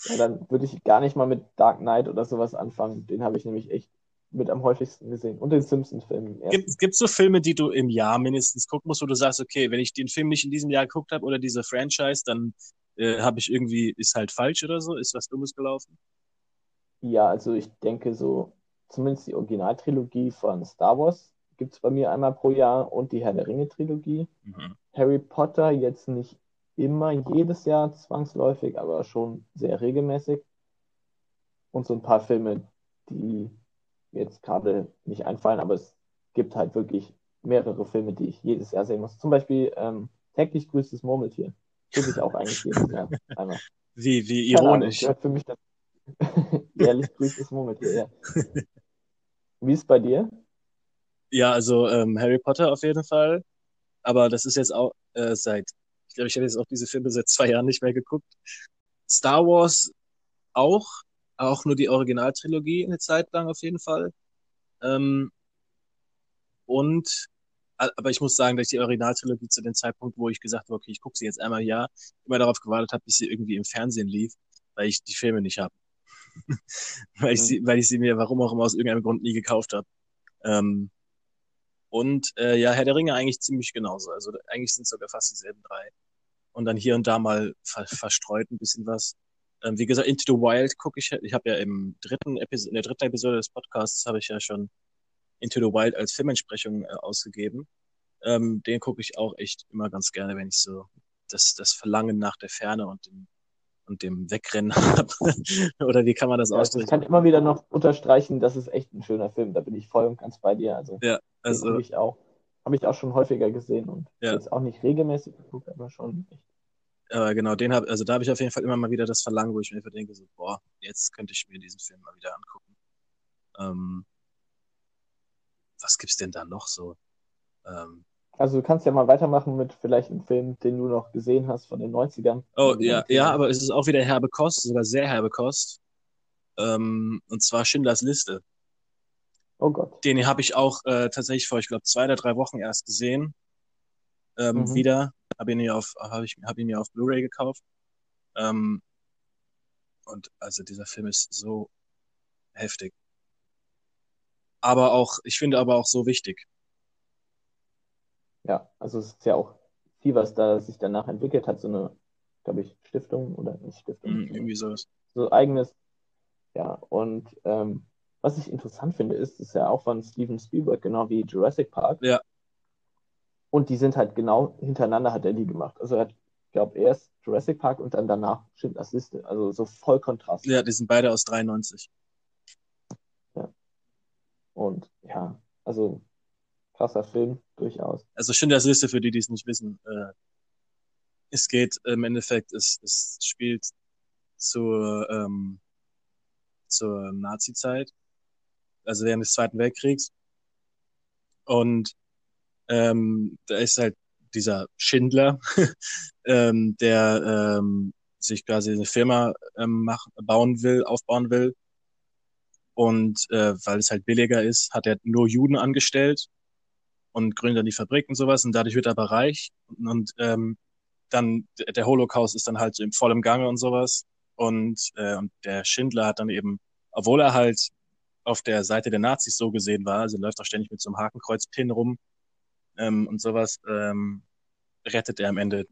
Ja, dann würde ich gar nicht mal mit Dark Knight oder sowas anfangen. Den habe ich nämlich echt mit am häufigsten gesehen. Und den Simpsons-Film. Ja. Gibt es so Filme, die du im Jahr mindestens gucken musst, wo du sagst, okay, wenn ich den Film nicht in diesem Jahr geguckt habe oder diese Franchise, dann äh, habe ich irgendwie, ist halt falsch oder so, ist was Dummes gelaufen? ja, also ich denke so, zumindest die Originaltrilogie von Star Wars gibt es bei mir einmal pro Jahr und die Herr der Ringe-Trilogie. Mhm. Harry Potter jetzt nicht immer jedes Jahr zwangsläufig, aber schon sehr regelmäßig. Und so ein paar Filme, die mir jetzt gerade nicht einfallen, aber es gibt halt wirklich mehrere Filme, die ich jedes Jahr sehen muss. Zum Beispiel ähm, täglich grüßt das Murmeltier. Gucke ich auch eigentlich jedes Jahr einmal. Wie, wie Ahnung, ironisch. gehört für mich das. Jährlich grüßt das Murmeltier, ja. Wie ist bei dir? Ja, also ähm, Harry Potter auf jeden Fall. Aber das ist jetzt auch äh, seit, ich glaube, ich habe jetzt auch diese Filme seit zwei Jahren nicht mehr geguckt. Star Wars auch, auch nur die Originaltrilogie eine Zeit lang auf jeden Fall. Ähm, und, aber ich muss sagen, dass ich die Originaltrilogie zu dem Zeitpunkt, wo ich gesagt habe, okay, ich gucke sie jetzt einmal Jahr, immer darauf gewartet habe, bis sie irgendwie im Fernsehen lief, weil ich die Filme nicht habe. weil ich Mhm. sie, weil ich sie mir, warum auch immer, aus irgendeinem Grund nie gekauft habe. Ähm, und äh, ja, Herr der Ringe eigentlich ziemlich genauso. Also eigentlich sind es sogar fast dieselben drei. Und dann hier und da mal ver verstreut ein bisschen was. Ähm, wie gesagt, Into the Wild gucke ich. Ich habe ja im dritten Episode, in der dritten Episode des Podcasts habe ich ja schon Into the Wild als Filmentsprechung äh, ausgegeben. Ähm, den gucke ich auch echt immer ganz gerne, wenn ich so das, das Verlangen nach der Ferne und dem, und dem Wegrennen habe. Oder wie kann man das Ja, also ich ausdrücken? kann immer wieder noch unterstreichen, das ist echt ein schöner Film. Da bin ich voll und ganz bei dir. Also, den Also, gucke ich auch. Habe ich auch schon häufiger gesehen und Ja. jetzt auch nicht regelmäßig geguckt, aber schon echt. Aber genau, den hab, also da habe ich auf jeden Fall immer mal wieder das Verlangen, wo ich mir einfach denke, so, boah, jetzt könnte ich mir diesen Film mal wieder angucken. Ähm, was gibt's denn da noch so? Ähm, Also du kannst ja mal weitermachen mit vielleicht einem Film, den du noch gesehen hast von den 90ern. oh, ja, ja, aber es ist auch wieder herbe Kost, sogar sehr herbe Kost. Ähm, und zwar Schindlers Liste. Oh Gott. Den habe ich auch äh, tatsächlich vor, ich glaube, zwei oder drei Wochen erst gesehen. Ähm, Mhm. Wieder. Habe ihn mir auf, habe ich, habe ihn mir auf Blu-ray gekauft. Ähm, und also dieser Film ist so heftig. Aber auch, ich finde aber auch so wichtig. Ja, also es ist ja auch viel, was da sich danach entwickelt hat. So eine, glaube ich, Stiftung oder nicht Stiftung. Mhm, irgendwie sowas. so eigenes. Ja, und ähm, was ich interessant finde, ist, ist ja auch von Steven Spielberg, genau wie Jurassic Park. Ja. Und die sind halt genau hintereinander hat er die gemacht. Also er hat, glaube erst Jurassic Park und dann danach Schindlers Liste. Also so voll Kontrast. Ja, die sind beide aus 93. Und ja, also krasser Film, durchaus. Also Schindlers für die, die es nicht wissen. Äh, es geht im Endeffekt, es, es spielt zur, ähm, zur Nazi-Zeit, also während des Zweiten Weltkriegs. Und ähm, da ist halt dieser Schindler, ähm, der ähm, sich quasi eine Firma ähm, mach, bauen will, aufbauen will. Und äh, weil es halt billiger ist, hat er nur Juden angestellt und gründet dann die Fabrik und sowas und dadurch wird er aber reich. Und, und ähm, dann der Holocaust ist dann halt so im vollen Gange und sowas. Und, äh, und der Schindler hat dann eben, obwohl er halt auf der Seite der Nazis so gesehen war, also läuft auch ständig mit so einem Hakenkreuzpin rum ähm, und sowas, ähm, rettet er am Ende,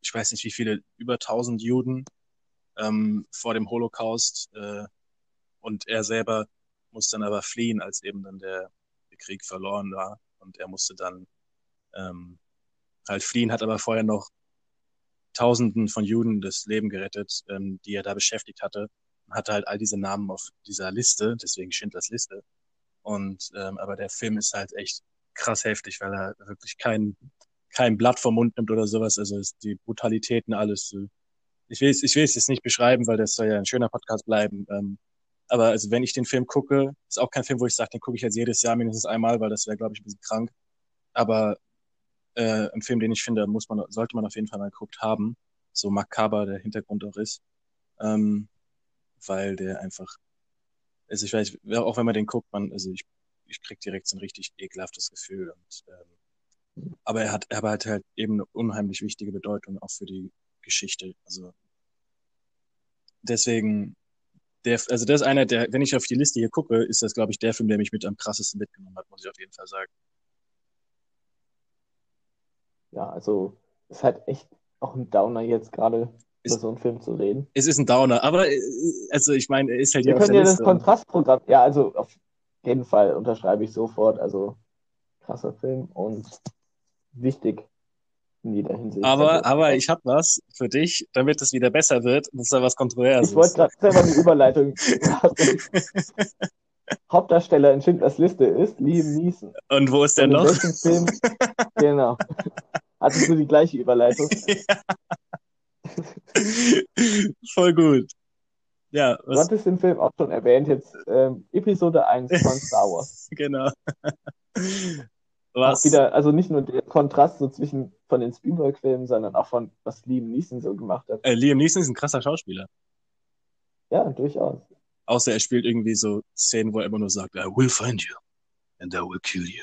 ich weiß nicht wie viele, über 1000 Juden ähm, vor dem Holocaust äh, und er selber muss dann aber fliehen, als eben dann der, der Krieg verloren war und er musste dann ähm, halt fliehen, hat aber vorher noch Tausenden von Juden das Leben gerettet, ähm, die er da beschäftigt hatte. Hatte halt all diese Namen auf dieser Liste, deswegen Schindlers Liste. Und ähm, aber der Film ist halt echt krass heftig, weil er wirklich kein kein Blatt vom Mund nimmt oder sowas. Also ist die Brutalitäten alles. Äh, ich will es ich will es jetzt nicht beschreiben, weil das soll ja ein schöner Podcast bleiben. Ähm, aber also wenn ich den Film gucke, ist auch kein Film, wo ich sage, den gucke ich jetzt jedes Jahr mindestens einmal, weil das wäre, glaube ich, ein bisschen krank. Aber äh, ein Film, den ich finde, muss man, sollte man auf jeden Fall mal geguckt haben. So makaber der Hintergrund auch ist. Ähm, weil der einfach, also ich weiß, auch wenn man den guckt, man, also ich, ich krieg direkt so ein richtig ekelhaftes Gefühl. Und, ähm, aber er hat, er hat halt eben eine unheimlich wichtige Bedeutung auch für die Geschichte. Also deswegen, der, also das ist einer, der, wenn ich auf die Liste hier gucke, ist das, glaube ich, der Film, der mich mit am krassesten mitgenommen hat, muss ich auf jeden Fall sagen. Ja, also ist halt echt auch ein Downer jetzt gerade über so einen Film zu reden. Es ist ein Downer, aber äh, also ich meine, er ist halt Wir können ja das Kontrastprogramm, ja, also auf jeden Fall unterschreibe ich sofort, also krasser Film und wichtig in jeder Hinsicht. Aber, also, aber ich habe was für dich, damit es wieder besser wird. Das ist ja was Kontroverses. Ich wollte gerade selber eine Überleitung. Hauptdarsteller in Schindlers Liste ist Liam Neeson. Und wo ist der noch? Film? genau. Hattest du die gleiche Überleitung? Ja. Voll gut. Ja, was... Du hattest den Film auch schon erwähnt, jetzt ähm, Episode 1 von Star Wars. genau. Was? Auch wieder, also nicht nur der Kontrast so zwischen von den Spielberg-Filmen, sondern auch von was Liam Neeson so gemacht hat. Äh, Liam Neeson ist ein krasser Schauspieler. Ja, durchaus. Außer er spielt irgendwie so Szenen, wo er immer nur sagt, I will find you and I will kill you.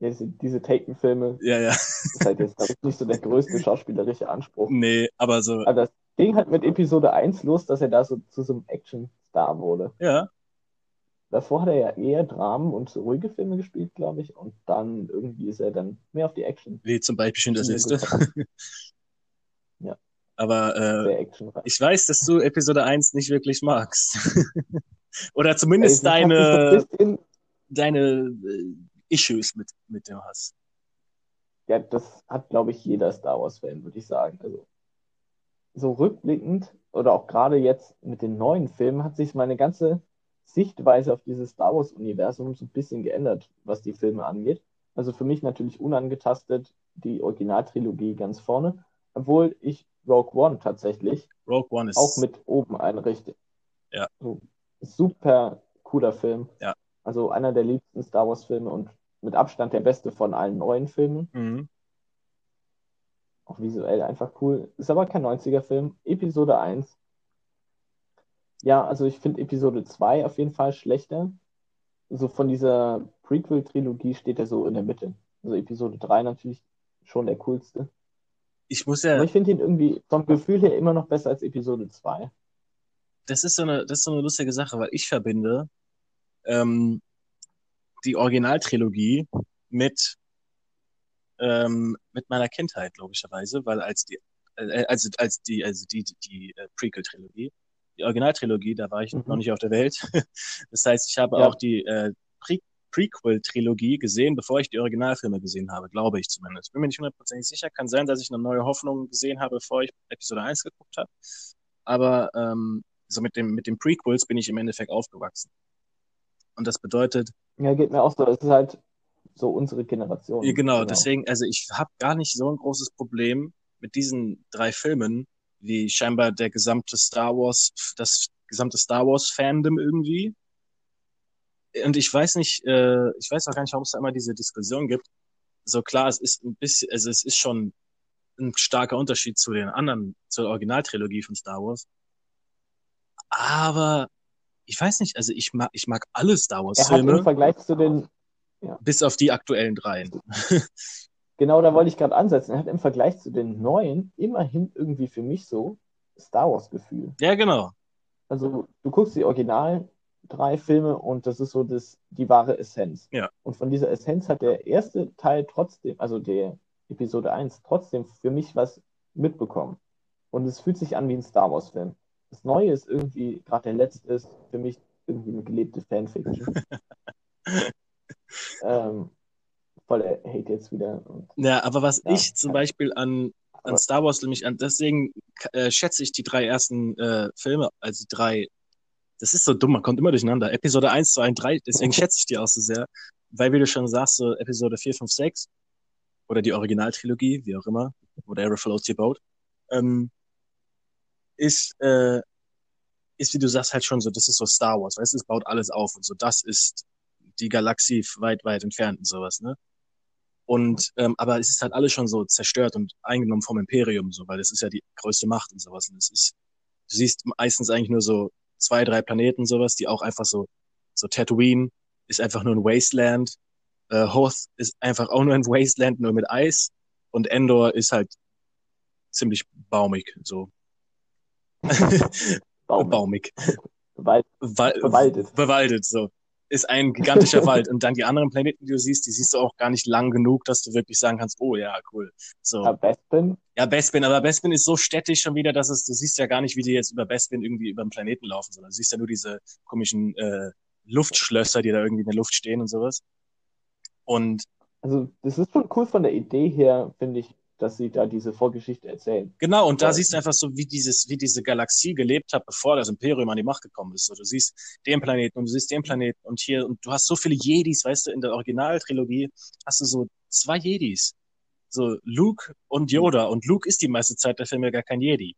Ja, diese, diese Taken-Filme. Ja, ja. Ist halt jetzt, glaube ich, nicht so der größte schauspielerische Anspruch. Nee, aber so. Aber das ging halt mit Episode 1 los, dass er da so zu so einem Action-Star wurde. Ja. Davor hat er ja eher Dramen und ruhige Filme gespielt, glaube ich. Und dann irgendwie ist er dann mehr auf die Action. Wie zum Beispiel Schindlers Liste. ja. Aber äh, ich weiß, dass du Episode 1 nicht wirklich magst. Oder zumindest Ey, deine, deine äh, Issues mit, mit dem hast. Ja, das hat, glaube ich, jeder Star Wars-Fan, würde ich sagen. Also, so rückblickend oder auch gerade jetzt mit den neuen Filmen hat sich meine ganze Sichtweise auf dieses Star Wars-Universum so ein bisschen geändert, was die Filme angeht. Also für mich natürlich unangetastet die Originaltrilogie ganz vorne, obwohl ich Rogue One tatsächlich Rogue One auch mit oben einrichte. Ja. So, super cooler Film. Ja. Also einer der liebsten Star Wars-Filme und mit Abstand der beste von allen neuen Filmen. Mhm. Auch visuell einfach cool. Ist aber kein 90er-Film. Episode 1. Ja, also ich finde Episode 2 auf jeden Fall schlechter. So von dieser Prequel-Trilogie steht er so in der Mitte. Also Episode 3 natürlich schon der coolste. Ich muss ja. Aber ich finde ihn irgendwie vom Gefühl her immer noch besser als Episode 2. Das ist so eine, das ist so eine lustige Sache, weil ich verbinde ähm, die Originaltrilogie mit, ähm, mit meiner Kindheit, logischerweise, weil als die, äh, also, als die, also die, die, die äh, Prequel-Trilogie, die Originaltrilogie, da war ich mhm. noch nicht auf der Welt. das heißt, ich habe ja. auch die äh, Pre Prequel-Trilogie gesehen, bevor ich die Originalfilme gesehen habe, glaube ich zumindest. Bin mir nicht hundertprozentig sicher. Kann sein, dass ich eine neue Hoffnung gesehen habe, bevor ich Episode 1 geguckt habe. Aber ähm, so mit dem, mit den Prequels bin ich im Endeffekt aufgewachsen. Und das bedeutet. Ja, geht mir auch so. Das ist halt so unsere Generation. Ja, genau, genau. deswegen, also ich habe gar nicht so ein großes Problem mit diesen drei Filmen, wie scheinbar der gesamte Star Wars, das gesamte Star Wars Fandom irgendwie. Und ich weiß nicht, äh, ich weiß auch gar nicht, warum es da immer diese Diskussion gibt. So klar, es ist ein bisschen, also es ist schon ein starker Unterschied zu den anderen, zur Originaltrilogie von Star Wars. Aber ich weiß nicht, also ich mag, ich mag alle Star Wars Filme. Im Vergleich zu den, ja. bis auf die aktuellen dreien. Genau, da wollte ich gerade ansetzen. Er hat im Vergleich zu den neuen immerhin irgendwie für mich so Star Wars Gefühl. Ja, genau. Also du guckst die Original drei Filme und das ist so das, die wahre Essenz. Ja. Und von dieser Essenz hat der erste Teil trotzdem, also der Episode 1, trotzdem für mich was mitbekommen. Und es fühlt sich an wie ein Star Wars Film. Das Neue ist irgendwie, gerade der letzte ist für mich irgendwie eine gelebte Fanfiction. ähm, voll Hate jetzt wieder. ja, aber was ja, ich zum Beispiel an an Star Wars nämlich an, deswegen äh, schätze ich die drei ersten äh, Filme, also die drei, das ist so dumm, man kommt immer durcheinander. Episode 1, 2 und 3, deswegen schätze ich die auch so sehr, weil wie du schon sagst, so Episode 4, 5, 6 oder die Originaltrilogie, wie auch immer, whatever floats your boat, ähm, ist, äh, ist, wie du sagst, halt schon so, das ist so Star Wars, weißt du, es baut alles auf und so, das ist die Galaxie weit, weit entfernt und sowas, ne? Und ähm, aber es ist halt alles schon so zerstört und eingenommen vom Imperium, so, weil das ist ja die größte Macht und sowas. Und es ist, du siehst meistens eigentlich nur so zwei, drei Planeten sowas, die auch einfach so, so Tatooine ist einfach nur ein Wasteland, äh, Hoth ist einfach auch nur ein Wasteland, nur mit Eis und Endor ist halt ziemlich baumig, so. Baumig. baumig. Bewald Wa- bewaldet. bewaldet, so. Ist ein gigantischer Wald. Und dann die anderen Planeten, die du siehst, die siehst du auch gar nicht lang genug, dass du wirklich sagen kannst, oh ja, cool. So. Ja, Bespin. Ja, Bespin, aber Bespin ist so städtisch schon wieder, dass es, du siehst ja gar nicht, wie die jetzt über Bespin irgendwie über den Planeten laufen, sondern du siehst ja nur diese komischen äh, Luftschlösser, die da irgendwie in der Luft stehen und sowas. Und Also, das ist schon cool von der Idee her, finde ich, dass sie da diese Vorgeschichte erzählen. genau, und da Ja. siehst du einfach so, wie dieses, wie diese Galaxie gelebt hat, bevor das Imperium an die Macht gekommen ist. So, du siehst den Planeten und du siehst den Planeten und hier, und du hast so viele Jedis, weißt du, in der Originaltrilogie hast du so zwei Jedis. So Luke und Yoda. Und Luke ist die meiste Zeit der Filme gar kein Jedi.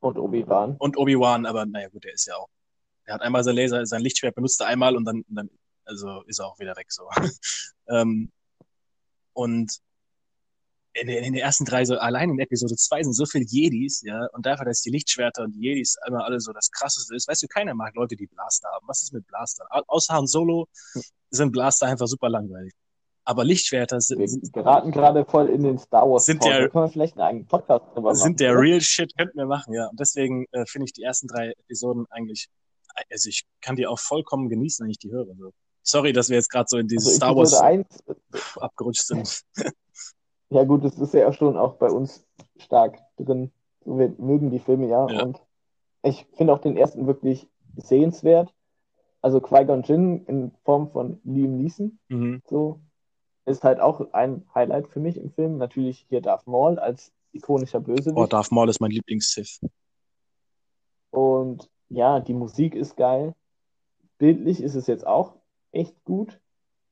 Und Obi-Wan. Und Obi-Wan, aber naja gut, der ist ja auch. Der hat einmal sein Laser, sein Lichtschwert benutzt er einmal und dann, dann also ist er auch wieder weg so. ähm, und in, den- in den ersten drei, so allein in Episode 2 sind so viele Jedis, ja, und dafür, dass die Lichtschwerter und die Jedis immer alle so das krasseste ist, weißt du, keiner mag Leute, die Blaster haben. Was ist mit Blastern? Au- Außer Han Solo sind Blaster einfach super langweilig. Aber Lichtschwerter sind, Wir geraten gerade voll in den Star Wars. Sind Talk. der- Da können wir vielleicht einen eigenen Podcast drüber machen. sind der oder? real shit, könnten wir machen, ja. Und deswegen äh, finde ich die ersten drei Episoden eigentlich, also ich kann die auch vollkommen genießen, wenn ich die höre. So. Sorry, dass wir jetzt gerade so in dieses Also Star Wars 1, abgerutscht sind. ja gut, das ist ja schon auch bei uns stark drin. Wir mögen die Filme ja, Ja. und ich finde auch den ersten wirklich sehenswert. Also Qui-Gon Jinn in Form von Liam Neeson, Mhm. so, ist halt auch ein Highlight für mich im Film. Natürlich hier Darth Maul als ikonischer Bösewicht. Oh, Darth Maul ist mein Lieblings-Sith. Und ja, die Musik ist geil. Bildlich ist es jetzt auch echt gut.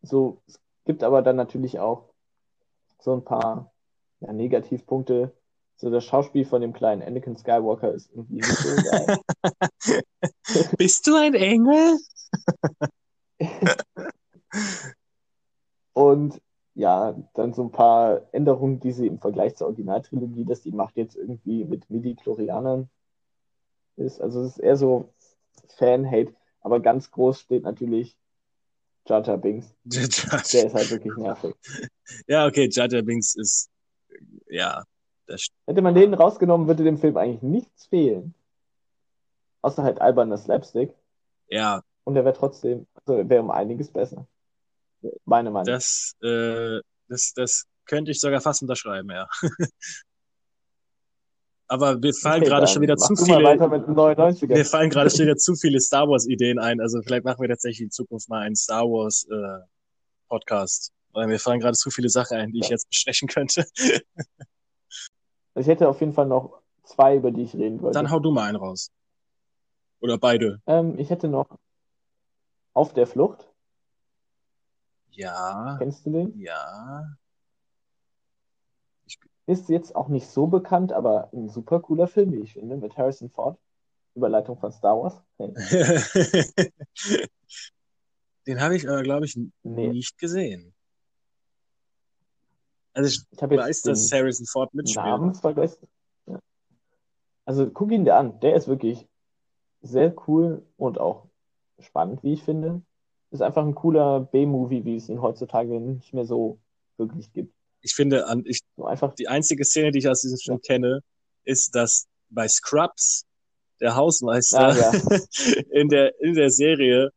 So, es gibt aber dann natürlich auch so ein paar ja, Negativpunkte. So das Schauspiel von dem kleinen Anakin Skywalker ist irgendwie nicht so geil. Bist du ein Engel? Und ja, dann so ein paar Änderungen, die sie im Vergleich zur Originaltrilogie, dass die Macht jetzt irgendwie mit Midi-Chlorianern ist. Also es ist eher so Fan-Hate. Aber ganz groß steht natürlich Jar Binks. Der ist halt wirklich nervig. ja, okay, Jar Binks ist, ja, das, Hätte man den rausgenommen, würde dem Film eigentlich nichts fehlen. Außer halt alberner Slapstick. ja, Und der wäre trotzdem, also wäre um einiges besser. Meine Meinung. das, äh, das, das könnte ich sogar fast unterschreiben, ja. Aber wir fallen Okay, gerade schon wieder zu viele, weiter mit dem 99er. mir fallen gerade schon wieder zu viele Star Wars Ideen ein. Also vielleicht machen wir tatsächlich in Zukunft mal einen Star Wars äh, Podcast. Weil mir fallen gerade zu viele Sachen ein, die ich Ja. jetzt besprechen könnte. Ich hätte auf jeden Fall noch zwei, über die ich reden wollte. Dann hau du mal einen raus. Oder beide. Ähm, ich hätte noch Auf der Flucht. Ja, Kennst du den? ja. Ist jetzt auch nicht so bekannt, aber ein super cooler Film, wie ich finde, mit Harrison Ford. Überleitung von Star Wars. Hey. Den habe ich aber, glaube ich, Nee. nicht gesehen. Also ich Ich weiß, dass Harrison Ford mitspielt. Ja. Also guck ihn dir an. Der ist wirklich sehr cool und auch spannend, wie ich finde. Ist einfach ein cooler B-Movie, wie es ihn heutzutage nicht mehr so wirklich gibt. Ich finde, an, ich, einfach, die einzige Szene, die ich aus diesem Film kenne, ist, dass bei Scrubs der Hausmeister Ah, ja. in der in der Serie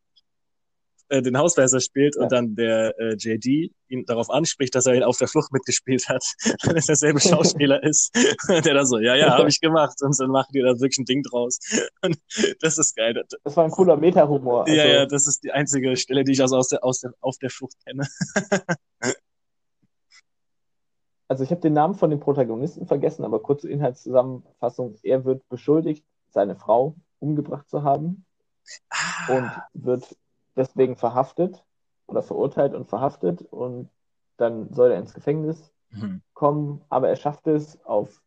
äh, den Hausmeister spielt Ja. und dann der äh, JD ihn darauf anspricht, dass er ihn auf der Flucht mitgespielt hat, wenn es derselbe Schauspieler ist, der dann so, ja, ja, habe ich gemacht und dann machen die da wirklich ein Ding draus. Und das ist geil. das war ein cooler Meta-Humor. ja, Also, ja, das ist die einzige Stelle, die ich also aus der aus der auf der Flucht kenne. also ich habe den Namen von dem Protagonisten vergessen, aber kurze Inhaltszusammenfassung. Er wird beschuldigt, seine Frau umgebracht zu haben Ah, und wird deswegen verhaftet oder verurteilt und verhaftet und dann soll er ins Gefängnis hm. kommen, aber er schafft es auf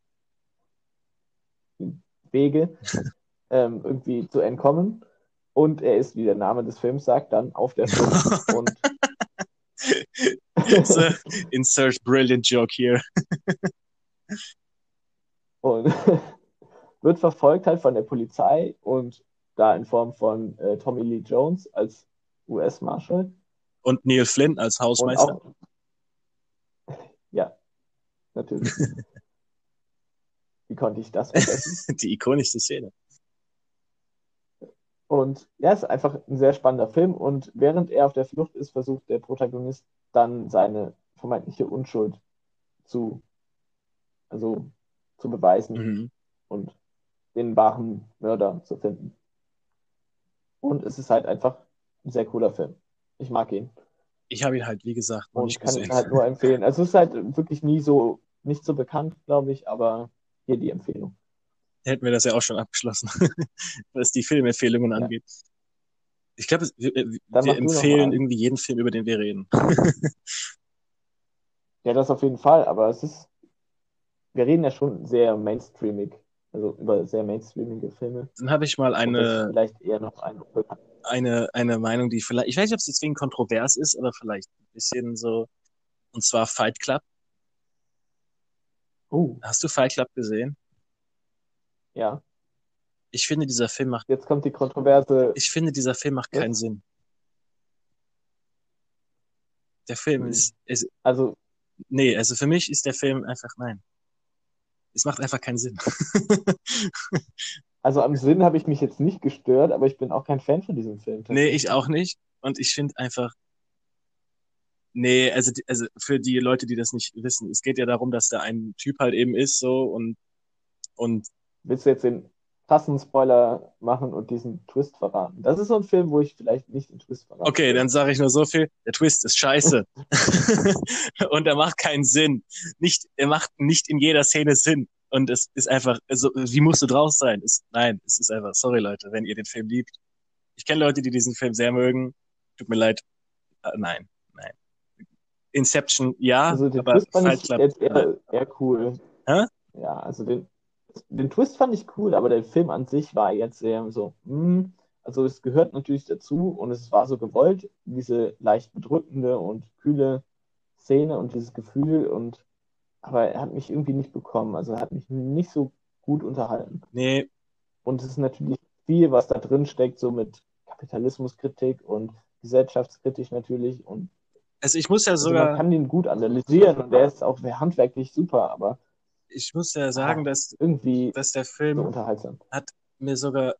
Wege ähm, irgendwie zu entkommen und er ist, wie der Name des Films sagt, dann auf der Flucht und so, insert brilliant joke here. und wird verfolgt halt von der Polizei und da in Form von äh, Tommy Lee Jones als US-Marshal. Und Neil Flynn als Hausmeister. auch, ja, natürlich. Wie konnte ich das vergessen? Die ikonischste Szene. Und ja, es ist einfach ein sehr spannender Film. Und während er auf der Flucht ist, versucht der Protagonist dann seine vermeintliche Unschuld zu, also zu beweisen Mhm. und den wahren Mörder zu finden. Und es ist halt einfach ein sehr cooler Film. Ich mag ihn. Ich habe ihn halt, wie gesagt, noch Und nicht kann gesehen. ihn halt nur empfehlen. Also es ist halt wirklich nie so, nicht so bekannt, glaube ich, aber hier die Empfehlung. Hätten wir das ja auch schon abgeschlossen, was die Filmempfehlungen Ja. angeht. Ich glaube, wir, wir Dann wir empfehlen irgendwie jeden Film, über den wir reden. Ja, das auf jeden Fall, aber es ist, wir reden ja schon sehr mainstreamig, also über sehr mainstreamige Filme. Dann habe ich mal eine, vielleicht eher noch ein eine, eine Meinung, die vielleicht, ich weiß nicht, ob es deswegen kontrovers ist, aber vielleicht ein bisschen so, und zwar Fight Club. Uh, Hast du Fight Club gesehen? Ja. Ich finde, dieser Film macht, Jetzt kommt die Kontroverse. ich finde, dieser Film macht keinen Sinn. Der Film Hm. ist, ist, Also, nee, also für mich ist der Film einfach, nein. Es macht einfach keinen Sinn. also am Sinn habe ich mich jetzt nicht gestört, aber ich bin auch kein Fan von diesem Film. Nee, ich auch nicht. Und ich finde einfach, nee, also, also für die Leute, die das nicht wissen, es geht ja darum, dass da ein Typ halt eben ist so und, und Willst du jetzt den krassen Spoiler machen und diesen Twist verraten? Das ist so ein Film, wo ich vielleicht nicht den Twist verrate. okay, dann sage ich nur so viel, der Twist ist scheiße. und er macht keinen Sinn. Nicht, er macht nicht in jeder Szene Sinn. Und es ist einfach, also, wie musst du draus sein? Es, nein, es ist einfach, sorry Leute, wenn ihr den Film liebt. Ich kenne Leute, die diesen Film sehr mögen. Tut mir leid. Äh, nein, nein. Inception, ja, Also den aber Twist fand ich jetzt eher, eher cool. Hä? Ja, also den, den Twist fand ich cool, aber der Film an sich war jetzt eher so, hm, also es gehört natürlich dazu und es war so gewollt, diese leicht bedrückende und kühle Szene und dieses Gefühl und aber er hat mich irgendwie nicht bekommen, also er hat mich nicht so gut unterhalten. Nee, Und es ist natürlich viel, was da drin steckt, so mit Kapitalismuskritik und gesellschaftskritisch natürlich und also ich muss ja also man sogar, kann den gut analysieren und der ist auch handwerklich super, aber ich muss ja sagen, dass, irgendwie dass der so Film unterhaltsam. mir sogar,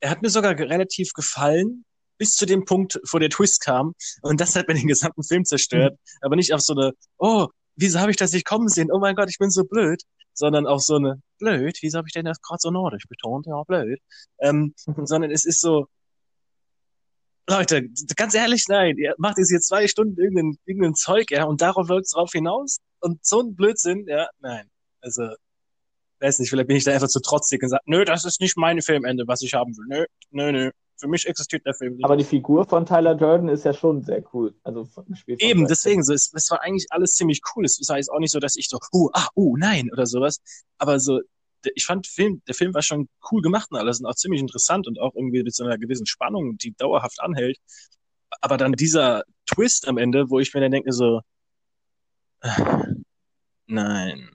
er hat mir sogar relativ gefallen, bis zu dem Punkt, wo der Twist kam. Und das hat mir den gesamten Film zerstört. Aber nicht auf so eine, oh, wieso habe ich das nicht kommen sehen? Oh mein Gott, ich bin so blöd. Sondern auf so eine, blöd, wieso habe ich denn das gerade so nordisch betont? Ja, blöd. Ähm, sondern es ist so, Leute, ganz ehrlich, nein, ihr macht jetzt hier zwei Stunden irgendein, irgendein Zeug, ja, und darauf läuft es drauf hinaus. Und so ein Blödsinn, ja, nein. Also, weiß nicht, vielleicht bin ich da einfach zu trotzig und sage, nö, das ist nicht mein Filmende, was ich haben will. Nö, nö, nö. Für mich existiert der Film nicht. Aber die Figur von Tyler Durden ist ja schon sehr cool. Also Eben, deswegen, so, es, es war eigentlich alles ziemlich cool. Es war jetzt auch nicht so, dass ich so, uh, ah, uh, nein, oder sowas. Aber so, ich fand, Film, der Film war schon cool gemacht und alles und auch ziemlich interessant und auch irgendwie mit so einer gewissen Spannung, die dauerhaft anhält. Aber dann dieser Twist am Ende, wo ich mir dann denke so, nein.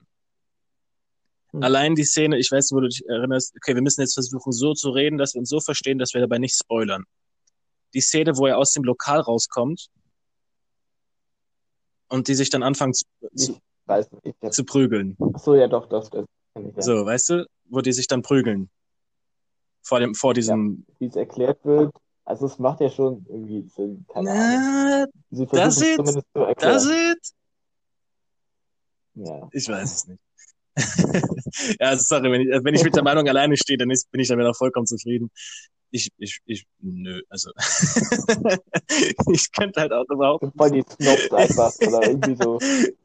Hm. Allein die Szene, ich weiß nicht, wo du dich erinnerst, okay, wir müssen jetzt versuchen, so zu reden, dass wir uns so verstehen, dass wir dabei nicht spoilern. Die Szene, wo er aus dem Lokal rauskommt und die sich dann anfangen zu, zu, weiß zu prügeln. ach so, ja doch, das, das ich ja. So, weißt du, wo die sich dann prügeln. Vor dem, vor diesem, Wie es erklärt wird. Also es macht ja schon irgendwie Sinn. Keine Ahnung. na, Sie das erklären. das it? Ja. Ich weiß es nicht. ja, also sorry, wenn ich, wenn ich mit der Meinung alleine stehe, dann ist, bin ich damit auch vollkommen zufrieden. Ich, ich, ich, nö, also. ich könnte halt auch überhaupt. Voll die Snobs einfach oder irgendwie so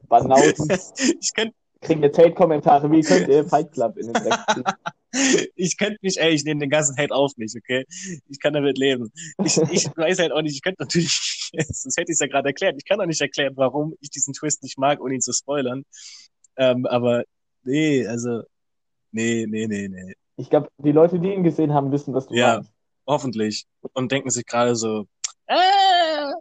Banausen. ich könnte. Kriegen jetzt Hate-Kommentare, wie könnt ihr Fight Club in den Dreck ich könnte mich, ey, ich nehme den ganzen Hate auf mich, okay? Ich kann damit leben. Ich, ich weiß halt auch nicht, ich könnte natürlich, das hätte ich es ja gerade erklärt, ich kann auch nicht erklären, warum ich diesen Twist nicht mag, ohne ihn zu spoilern. Ähm, aber nee, also, nee, nee, nee, nee. Ich glaube, die Leute, die ihn gesehen haben, wissen, was du Ja, meinst. hoffentlich. Und denken sich gerade so, äh.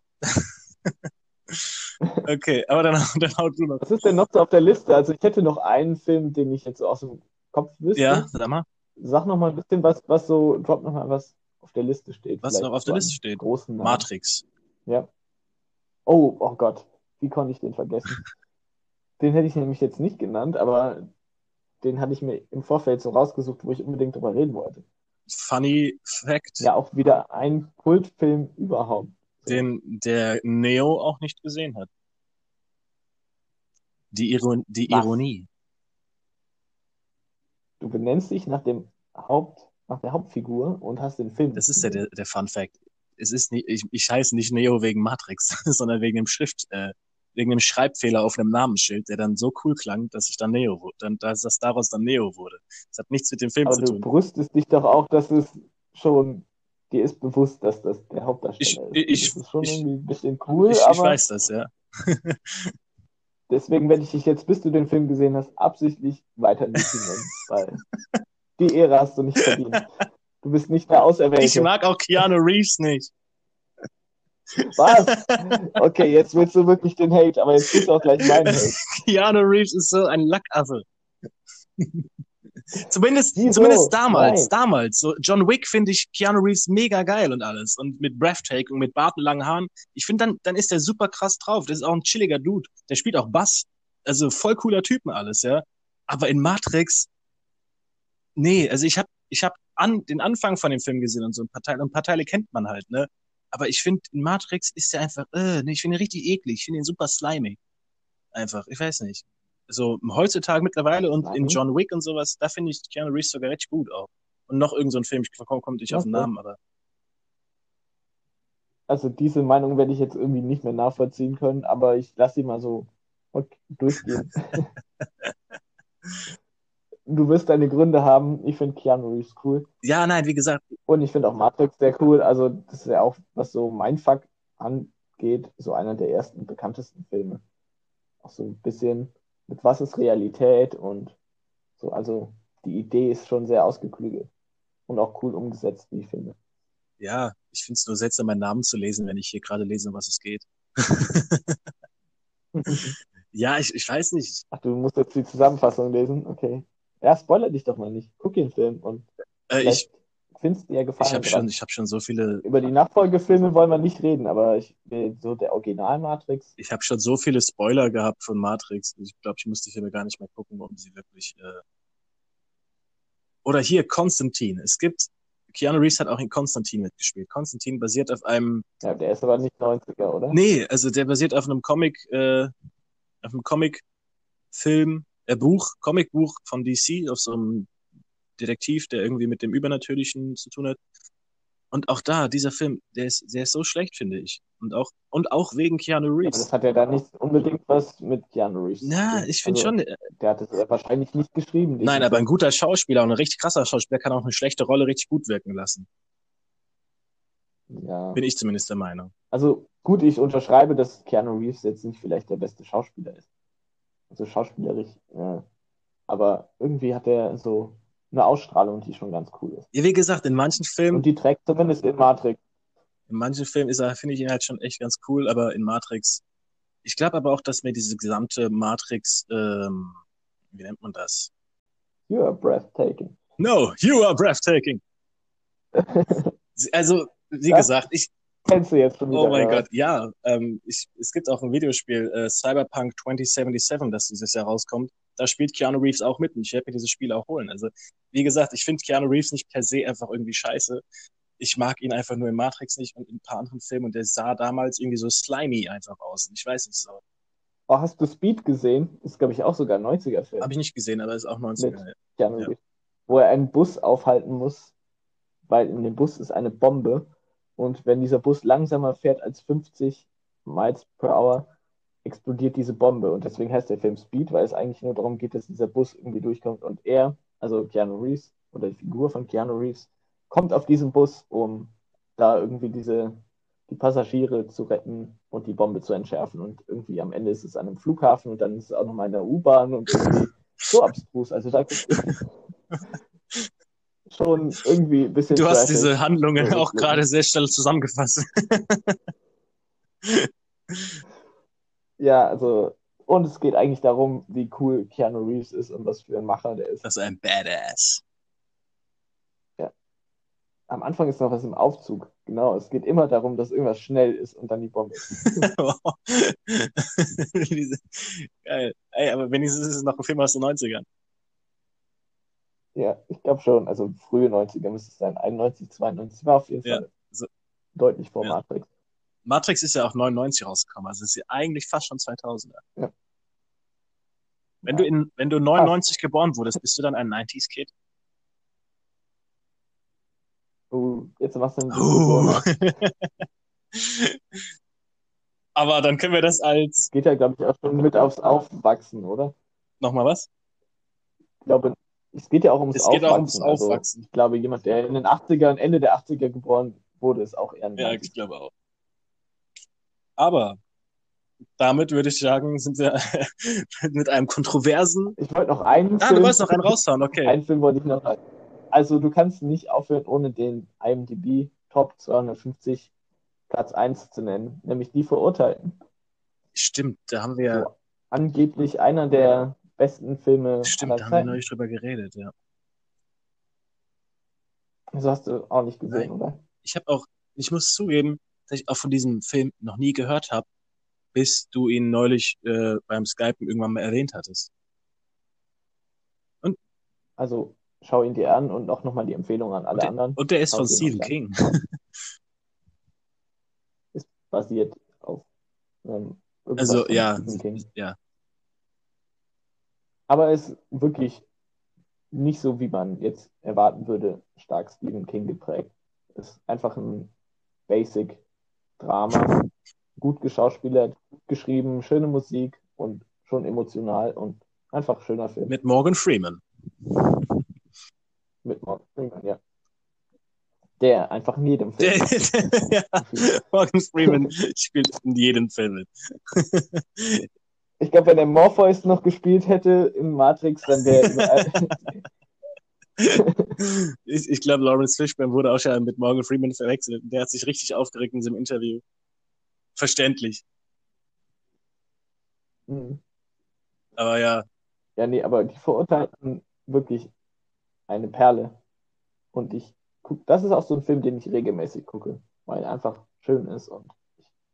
Okay, aber dann, dann haut du noch. Was ist denn noch so auf der Liste? Also ich hätte noch einen Film, den ich jetzt so aus dem Kopf wüsste. Ja, sag mal, Sag noch mal ein bisschen was, was so, drop noch mal was auf der Liste steht. was noch auf der Liste steht. Großen Namen. Matrix. Ja. Oh, oh Gott. Wie konnte ich den vergessen? Den hätte ich nämlich jetzt nicht genannt, aber den hatte ich mir im Vorfeld so rausgesucht, wo ich unbedingt drüber reden wollte. Funny Fact, Ja, auch wieder ein Kultfilm überhaupt. Den der Neo auch nicht gesehen hat. Die, Iron die Was? Ironie. Du benennst dich nach dem Haupt, nach der Hauptfigur und hast den Film. Das ist ja der, der Fun Fact. Es ist nicht, ich, ich heiße nicht Neo wegen Matrix, sondern wegen dem Schrift, äh, wegen dem Schreibfehler auf einem Namensschild, der dann so cool klang, dass ich dann Neo wurde, dann, dass das daraus dann Neo wurde. Das hat nichts mit dem Film Aber zu du tun. brüstest dich doch auch, dass es schon, dir ist bewusst, dass das der Hauptdarsteller Ich- ist. ich- das ist schon ich- irgendwie ein bisschen cool, Ich, ich aber weiß das, ja. deswegen werde ich dich jetzt, bis du den Film gesehen hast, absichtlich weiter nicht nennen, weil die Ehre hast du nicht verdient. Du bist nicht der Ich Auserwählte. mag auch Keanu Reeves nicht. Was? Okay, jetzt willst du wirklich den Hate, aber jetzt kriegst du auch gleich meinen Hate. Keanu Reeves ist so ein Lackaffe. zumindest, Wieso? zumindest damals, Nein. damals. So John Wick finde ich Keanu Reeves mega geil und alles. Und mit Breathtaking, mit Bart und langen Haaren. Ich finde, dann, dann ist der super krass drauf. Das ist auch ein chilliger Dude. Der spielt auch Bass. Also voll cooler Typen alles, ja. Aber in Matrix, nee, also ich habe ich hab an, den Anfang von dem Film gesehen und so ein paar Teile, ein paar Teile kennt man halt, ne. Aber ich finde, in Matrix ist der einfach, äh, nee, ich finde ihn richtig eklig. Ich finde ihn super slimy. Einfach, ich weiß nicht. So heutzutage mittlerweile und in Slimy? John Wick und sowas, da finde ich Keanu Reeves sogar richtig gut auch. Und noch irgend so ein Film, ich komme kommt nicht auf den. Namen, aber Also diese Meinung werde ich jetzt irgendwie nicht mehr nachvollziehen können, aber ich lasse sie mal so durchgehen. du wirst deine Gründe haben. Ich finde Keanu Reeves cool. ja, nein, wie gesagt, Und ich finde auch Matrix sehr cool. Also das ist ja auch, was so Mindfuck angeht, so einer der ersten bekanntesten Filme. Auch so ein bisschen mit was ist Realität und so. Also die Idee ist schon sehr ausgeklügelt und auch cool umgesetzt, wie ich finde. ja, ich finde es nur seltsam, meinen Namen zu lesen, wenn ich hier gerade lese, um was es geht. ja, ich, ich weiß nicht. Ach, du musst jetzt die Zusammenfassung lesen? Okay. Ja, spoiler dich doch mal nicht. Guck den Film und Äh, ich findest dir gefallen. ich habe schon, ich hab schon so viele, Über die Nachfolgefilme wollen wir nicht reden, aber ich, so der Original-Matrix, ich habe schon so viele Spoiler gehabt von Matrix. Ich glaube, ich muss die Filme gar nicht mehr gucken, um sie wirklich. Äh... Oder hier Konstantin. Es gibt Keanu Reeves hat auch in Konstantin mitgespielt. Konstantin basiert auf einem ja, der ist aber nicht 90er, oder? Nee, also der basiert auf einem Comic, äh, auf einem Comic-Film, äh, Buch, Comicbuch von DC, auf so einem Detektiv, der irgendwie mit dem Übernatürlichen zu tun hat. Und auch da, dieser Film, der ist, der ist so schlecht, finde ich. Und auch, und auch wegen Keanu Aber Reeves. das hat ja da nicht unbedingt was mit Keanu Reeves Na, ich finde Also, schon, Der hat es ja wahrscheinlich nicht geschrieben. nein, aber ein guter Schauspieler und ein richtig krasser Schauspieler kann auch eine schlechte Rolle richtig gut wirken lassen. Ja. Bin ich zumindest der Meinung. Also gut, ich unterschreibe, dass Keanu Reeves jetzt nicht vielleicht der beste Schauspieler ist. Also schauspielerisch, ja. Aber irgendwie hat er so eine Ausstrahlung, die schon ganz cool ist. Ja, wie gesagt, in manchen Filmen Und die trägt zumindest in Matrix. In manchen Filmen ist er, finde ich ihn halt schon echt ganz cool, aber in Matrix, ich glaube aber auch, dass mir diese gesamte Matrix, ähm, wie nennt man das? You are breathtaking. No, you are breathtaking. Also, wie Was? gesagt, ich, Kennst du jetzt schon wieder? oh mein Gott, ja, ähm, ich, es gibt auch ein Videospiel, äh, Cyberpunk 2077, das dieses Jahr rauskommt. Da spielt Keanu Reeves auch mit und ich werde mir dieses Spiel auch holen. Also, wie gesagt, ich finde Keanu Reeves nicht per se einfach irgendwie scheiße. Ich mag ihn einfach nur in Matrix nicht und in ein paar anderen Filmen und der sah damals irgendwie so slimy einfach aus. Und ich weiß nicht so. Oh, hast du Speed gesehen? Ist, glaube ich, auch sogar ein 90er-Film. Habe ich nicht gesehen, aber ist auch 90er. Keanu Ja. Reeves. Wo er einen Bus aufhalten muss, weil in dem Bus ist eine Bombe und wenn dieser Bus langsamer fährt als 50 Miles per Hour, explodiert diese Bombe und deswegen heißt der Film Speed, weil es eigentlich nur darum geht, dass dieser Bus irgendwie durchkommt und er, also Keanu Reeves oder die Figur von Keanu Reeves, kommt auf diesen Bus, um da irgendwie diese die Passagiere zu retten und die Bombe zu entschärfen. Und irgendwie am Ende ist es an einem Flughafen und dann ist es auch nochmal in der U-Bahn und irgendwie so abstrus. Also da schon irgendwie ein bisschen. Du hast diese Handlungen auch gerade sehr schnell zusammengefasst. ja, also, und es geht eigentlich darum, wie cool Keanu Reeves ist und was für ein Macher der ist. Das ist ein Badass am Anfang ist noch was im Aufzug. Genau, es geht immer darum, dass irgendwas schnell ist und dann die Bombe. Geil. Ey, aber wenigstens ist es noch ein Film aus den 90ern. Ja, ich glaube schon. Also frühe 90er müsste es sein. 91, 92. War auf jeden ja, Fall so, deutlich vor ja. Matrix. Matrix ist ja auch 99 rausgekommen. Also ist ja eigentlich fast schon 2000er. Ja. Wenn, ja. Du in, wenn du 99 Ach. geboren wurdest, bist du dann ein 90s-Kid? Oh, jetzt was denn? Uh. Aber dann können wir das als. Geht ja, glaube ich, auch schon mit aufs Aufwachsen, oder? Nochmal was? Ich glaube, es geht ja auch ums es Aufwachsen. Geht auch ums Aufwachsen. Also, ich glaube, jemand, der in den 80ern, Ende der 80er geboren wurde, ist auch eher ein Ja, ich glaube auch. Aber damit würde ich sagen, sind wir mit einem kontroversen. Ich wollte noch einen. Ah, Film, du wolltest noch einen raushauen, okay. Einen Film wollte ich noch also du kannst nicht aufhören, ohne den IMDb Top 250 Platz 1 zu nennen, nämlich die Verurteilten. Stimmt, da haben wir. So, angeblich einer der besten Filme. Stimmt, da haben wir neulich drüber geredet, ja. Das hast du auch nicht gesehen, Nein. oder? Ich habe auch, ich muss zugeben, dass ich auch von diesem Film noch nie gehört habe, bis du ihn neulich äh, beim Skypen irgendwann mal erwähnt hattest. Und? Also, schau ihn dir an und auch nochmal die Empfehlung an alle und der, anderen. Und der ist von Stephen King. ist basiert auf ähm, Also ja, ja. Aber es ist wirklich nicht so, wie man jetzt erwarten würde, stark Stephen King geprägt. Es ist einfach ein Basic Drama, gut geschauspielert, gut geschrieben, schöne Musik und schon emotional und einfach schöner Film. Mit Morgan Freeman mit Morgan Freeman, ja. Der einfach in jedem Film. ja, Morgan Freeman spielt in jedem Film mit. ich glaube, wenn er Morpheus noch gespielt hätte in Matrix, dann wäre. ich ich glaube, Lawrence Fishburne wurde auch schon mit Morgan Freeman verwechselt. Der hat sich richtig aufgeregt in diesem Interview. Verständlich. Mhm. Aber ja. Ja, nee, aber die Verurteilten wirklich eine Perle. Und ich gucke, das ist auch so ein Film, den ich regelmäßig gucke, weil er einfach schön ist und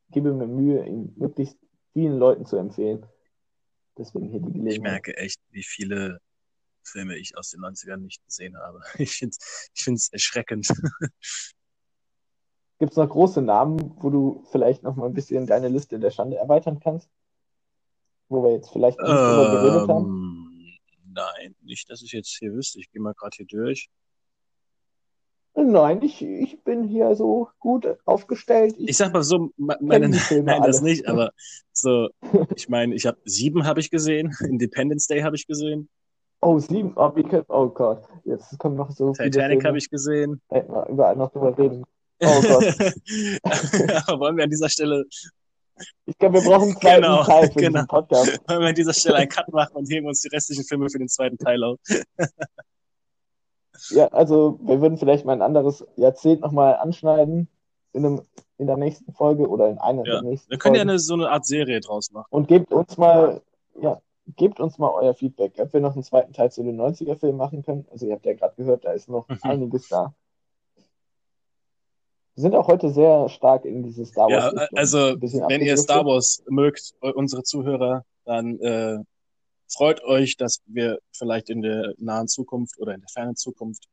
ich gebe mir Mühe, ihn möglichst vielen Leuten zu empfehlen. Deswegen hier die Gelegenheit. Ich merke echt, wie viele Filme ich aus den 90ern nicht gesehen habe. Ich finde es ich find's erschreckend. Gibt es noch große Namen, wo du vielleicht noch mal ein bisschen deine Liste der Schande erweitern kannst? Wo wir jetzt vielleicht nicht ähm, drüber geredet haben? Nein, nicht, dass ich jetzt hier wüsste. Ich gehe mal gerade hier durch. Nein, ich, ich bin hier so gut aufgestellt. Ich, ich sag mal so, meine, nein, alle. das nicht, aber so, ich meine, ich habe sieben habe ich gesehen, Independence Day habe ich gesehen. Oh, sieben, oh, wie, oh Gott, jetzt kommen noch so Titanic habe ich gesehen. Hätten wir überall noch drüber reden. Oh Gott. wollen wir an dieser Stelle ich glaube, wir brauchen einen zweiten genau, Teil für genau. diesen Podcast. Wollen wir an dieser Stelle einen Cut machen und heben uns die restlichen Filme für den zweiten Teil auf. ja, also wir würden vielleicht mal ein anderes Jahrzehnt nochmal anschneiden in, einem, in der nächsten Folge oder in einer ja. der nächsten Wir können Folgen. ja eine, so eine Art Serie draus machen. Und gebt uns mal, ja, gebt uns mal euer Feedback, ob wir noch einen zweiten Teil zu den 90er-Filmen machen können. Also ihr habt ja gerade gehört, da ist noch mhm. einiges da. Wir sind auch heute sehr stark in dieses Star Wars. Ja, also wenn ihr Star Wars mögt, unsere Zuhörer, dann äh, freut euch, dass wir vielleicht in der nahen Zukunft oder in der fernen Zukunft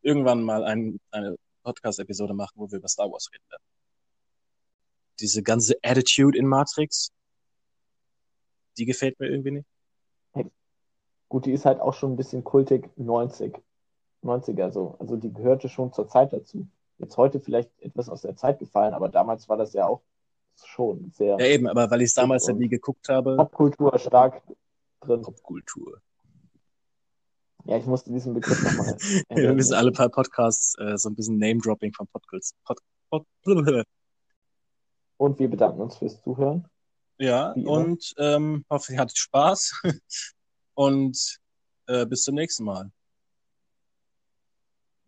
irgendwann mal ein, eine Podcast-Episode machen, wo wir über Star Wars reden werden. Diese ganze Attitude in Matrix, die gefällt mir irgendwie nicht. Gut, die ist halt auch schon ein bisschen kultig 90. 90er so. Also die gehörte schon zur Zeit dazu. Jetzt heute vielleicht etwas aus der Zeit gefallen, aber damals war das ja auch schon sehr. Ja, eben, aber weil ich es damals halt nie geguckt habe. Popkultur stark drin. Popkultur. Ja, ich musste diesen Begriff nochmal. Wir müssen alle paar Podcasts äh, so ein bisschen Name-Dropping von Podcasts. Pod, Pod, und wir bedanken uns fürs Zuhören. Ja, und ähm, hoffe, ihr hattet Spaß. und äh, bis zum nächsten Mal.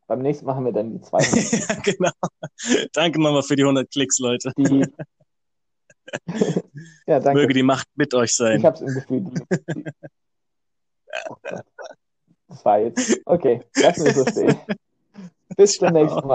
Beim nächsten Mal haben wir dann die 200. ja, genau. Danke nochmal für die 100 Klicks, Leute. Die... ja, danke. Möge die Macht mit euch sein. Ich habe es im Gefühl, die... Oh das war jetzt. Okay, lassen wir so stehen. Bis zum nächsten Mal.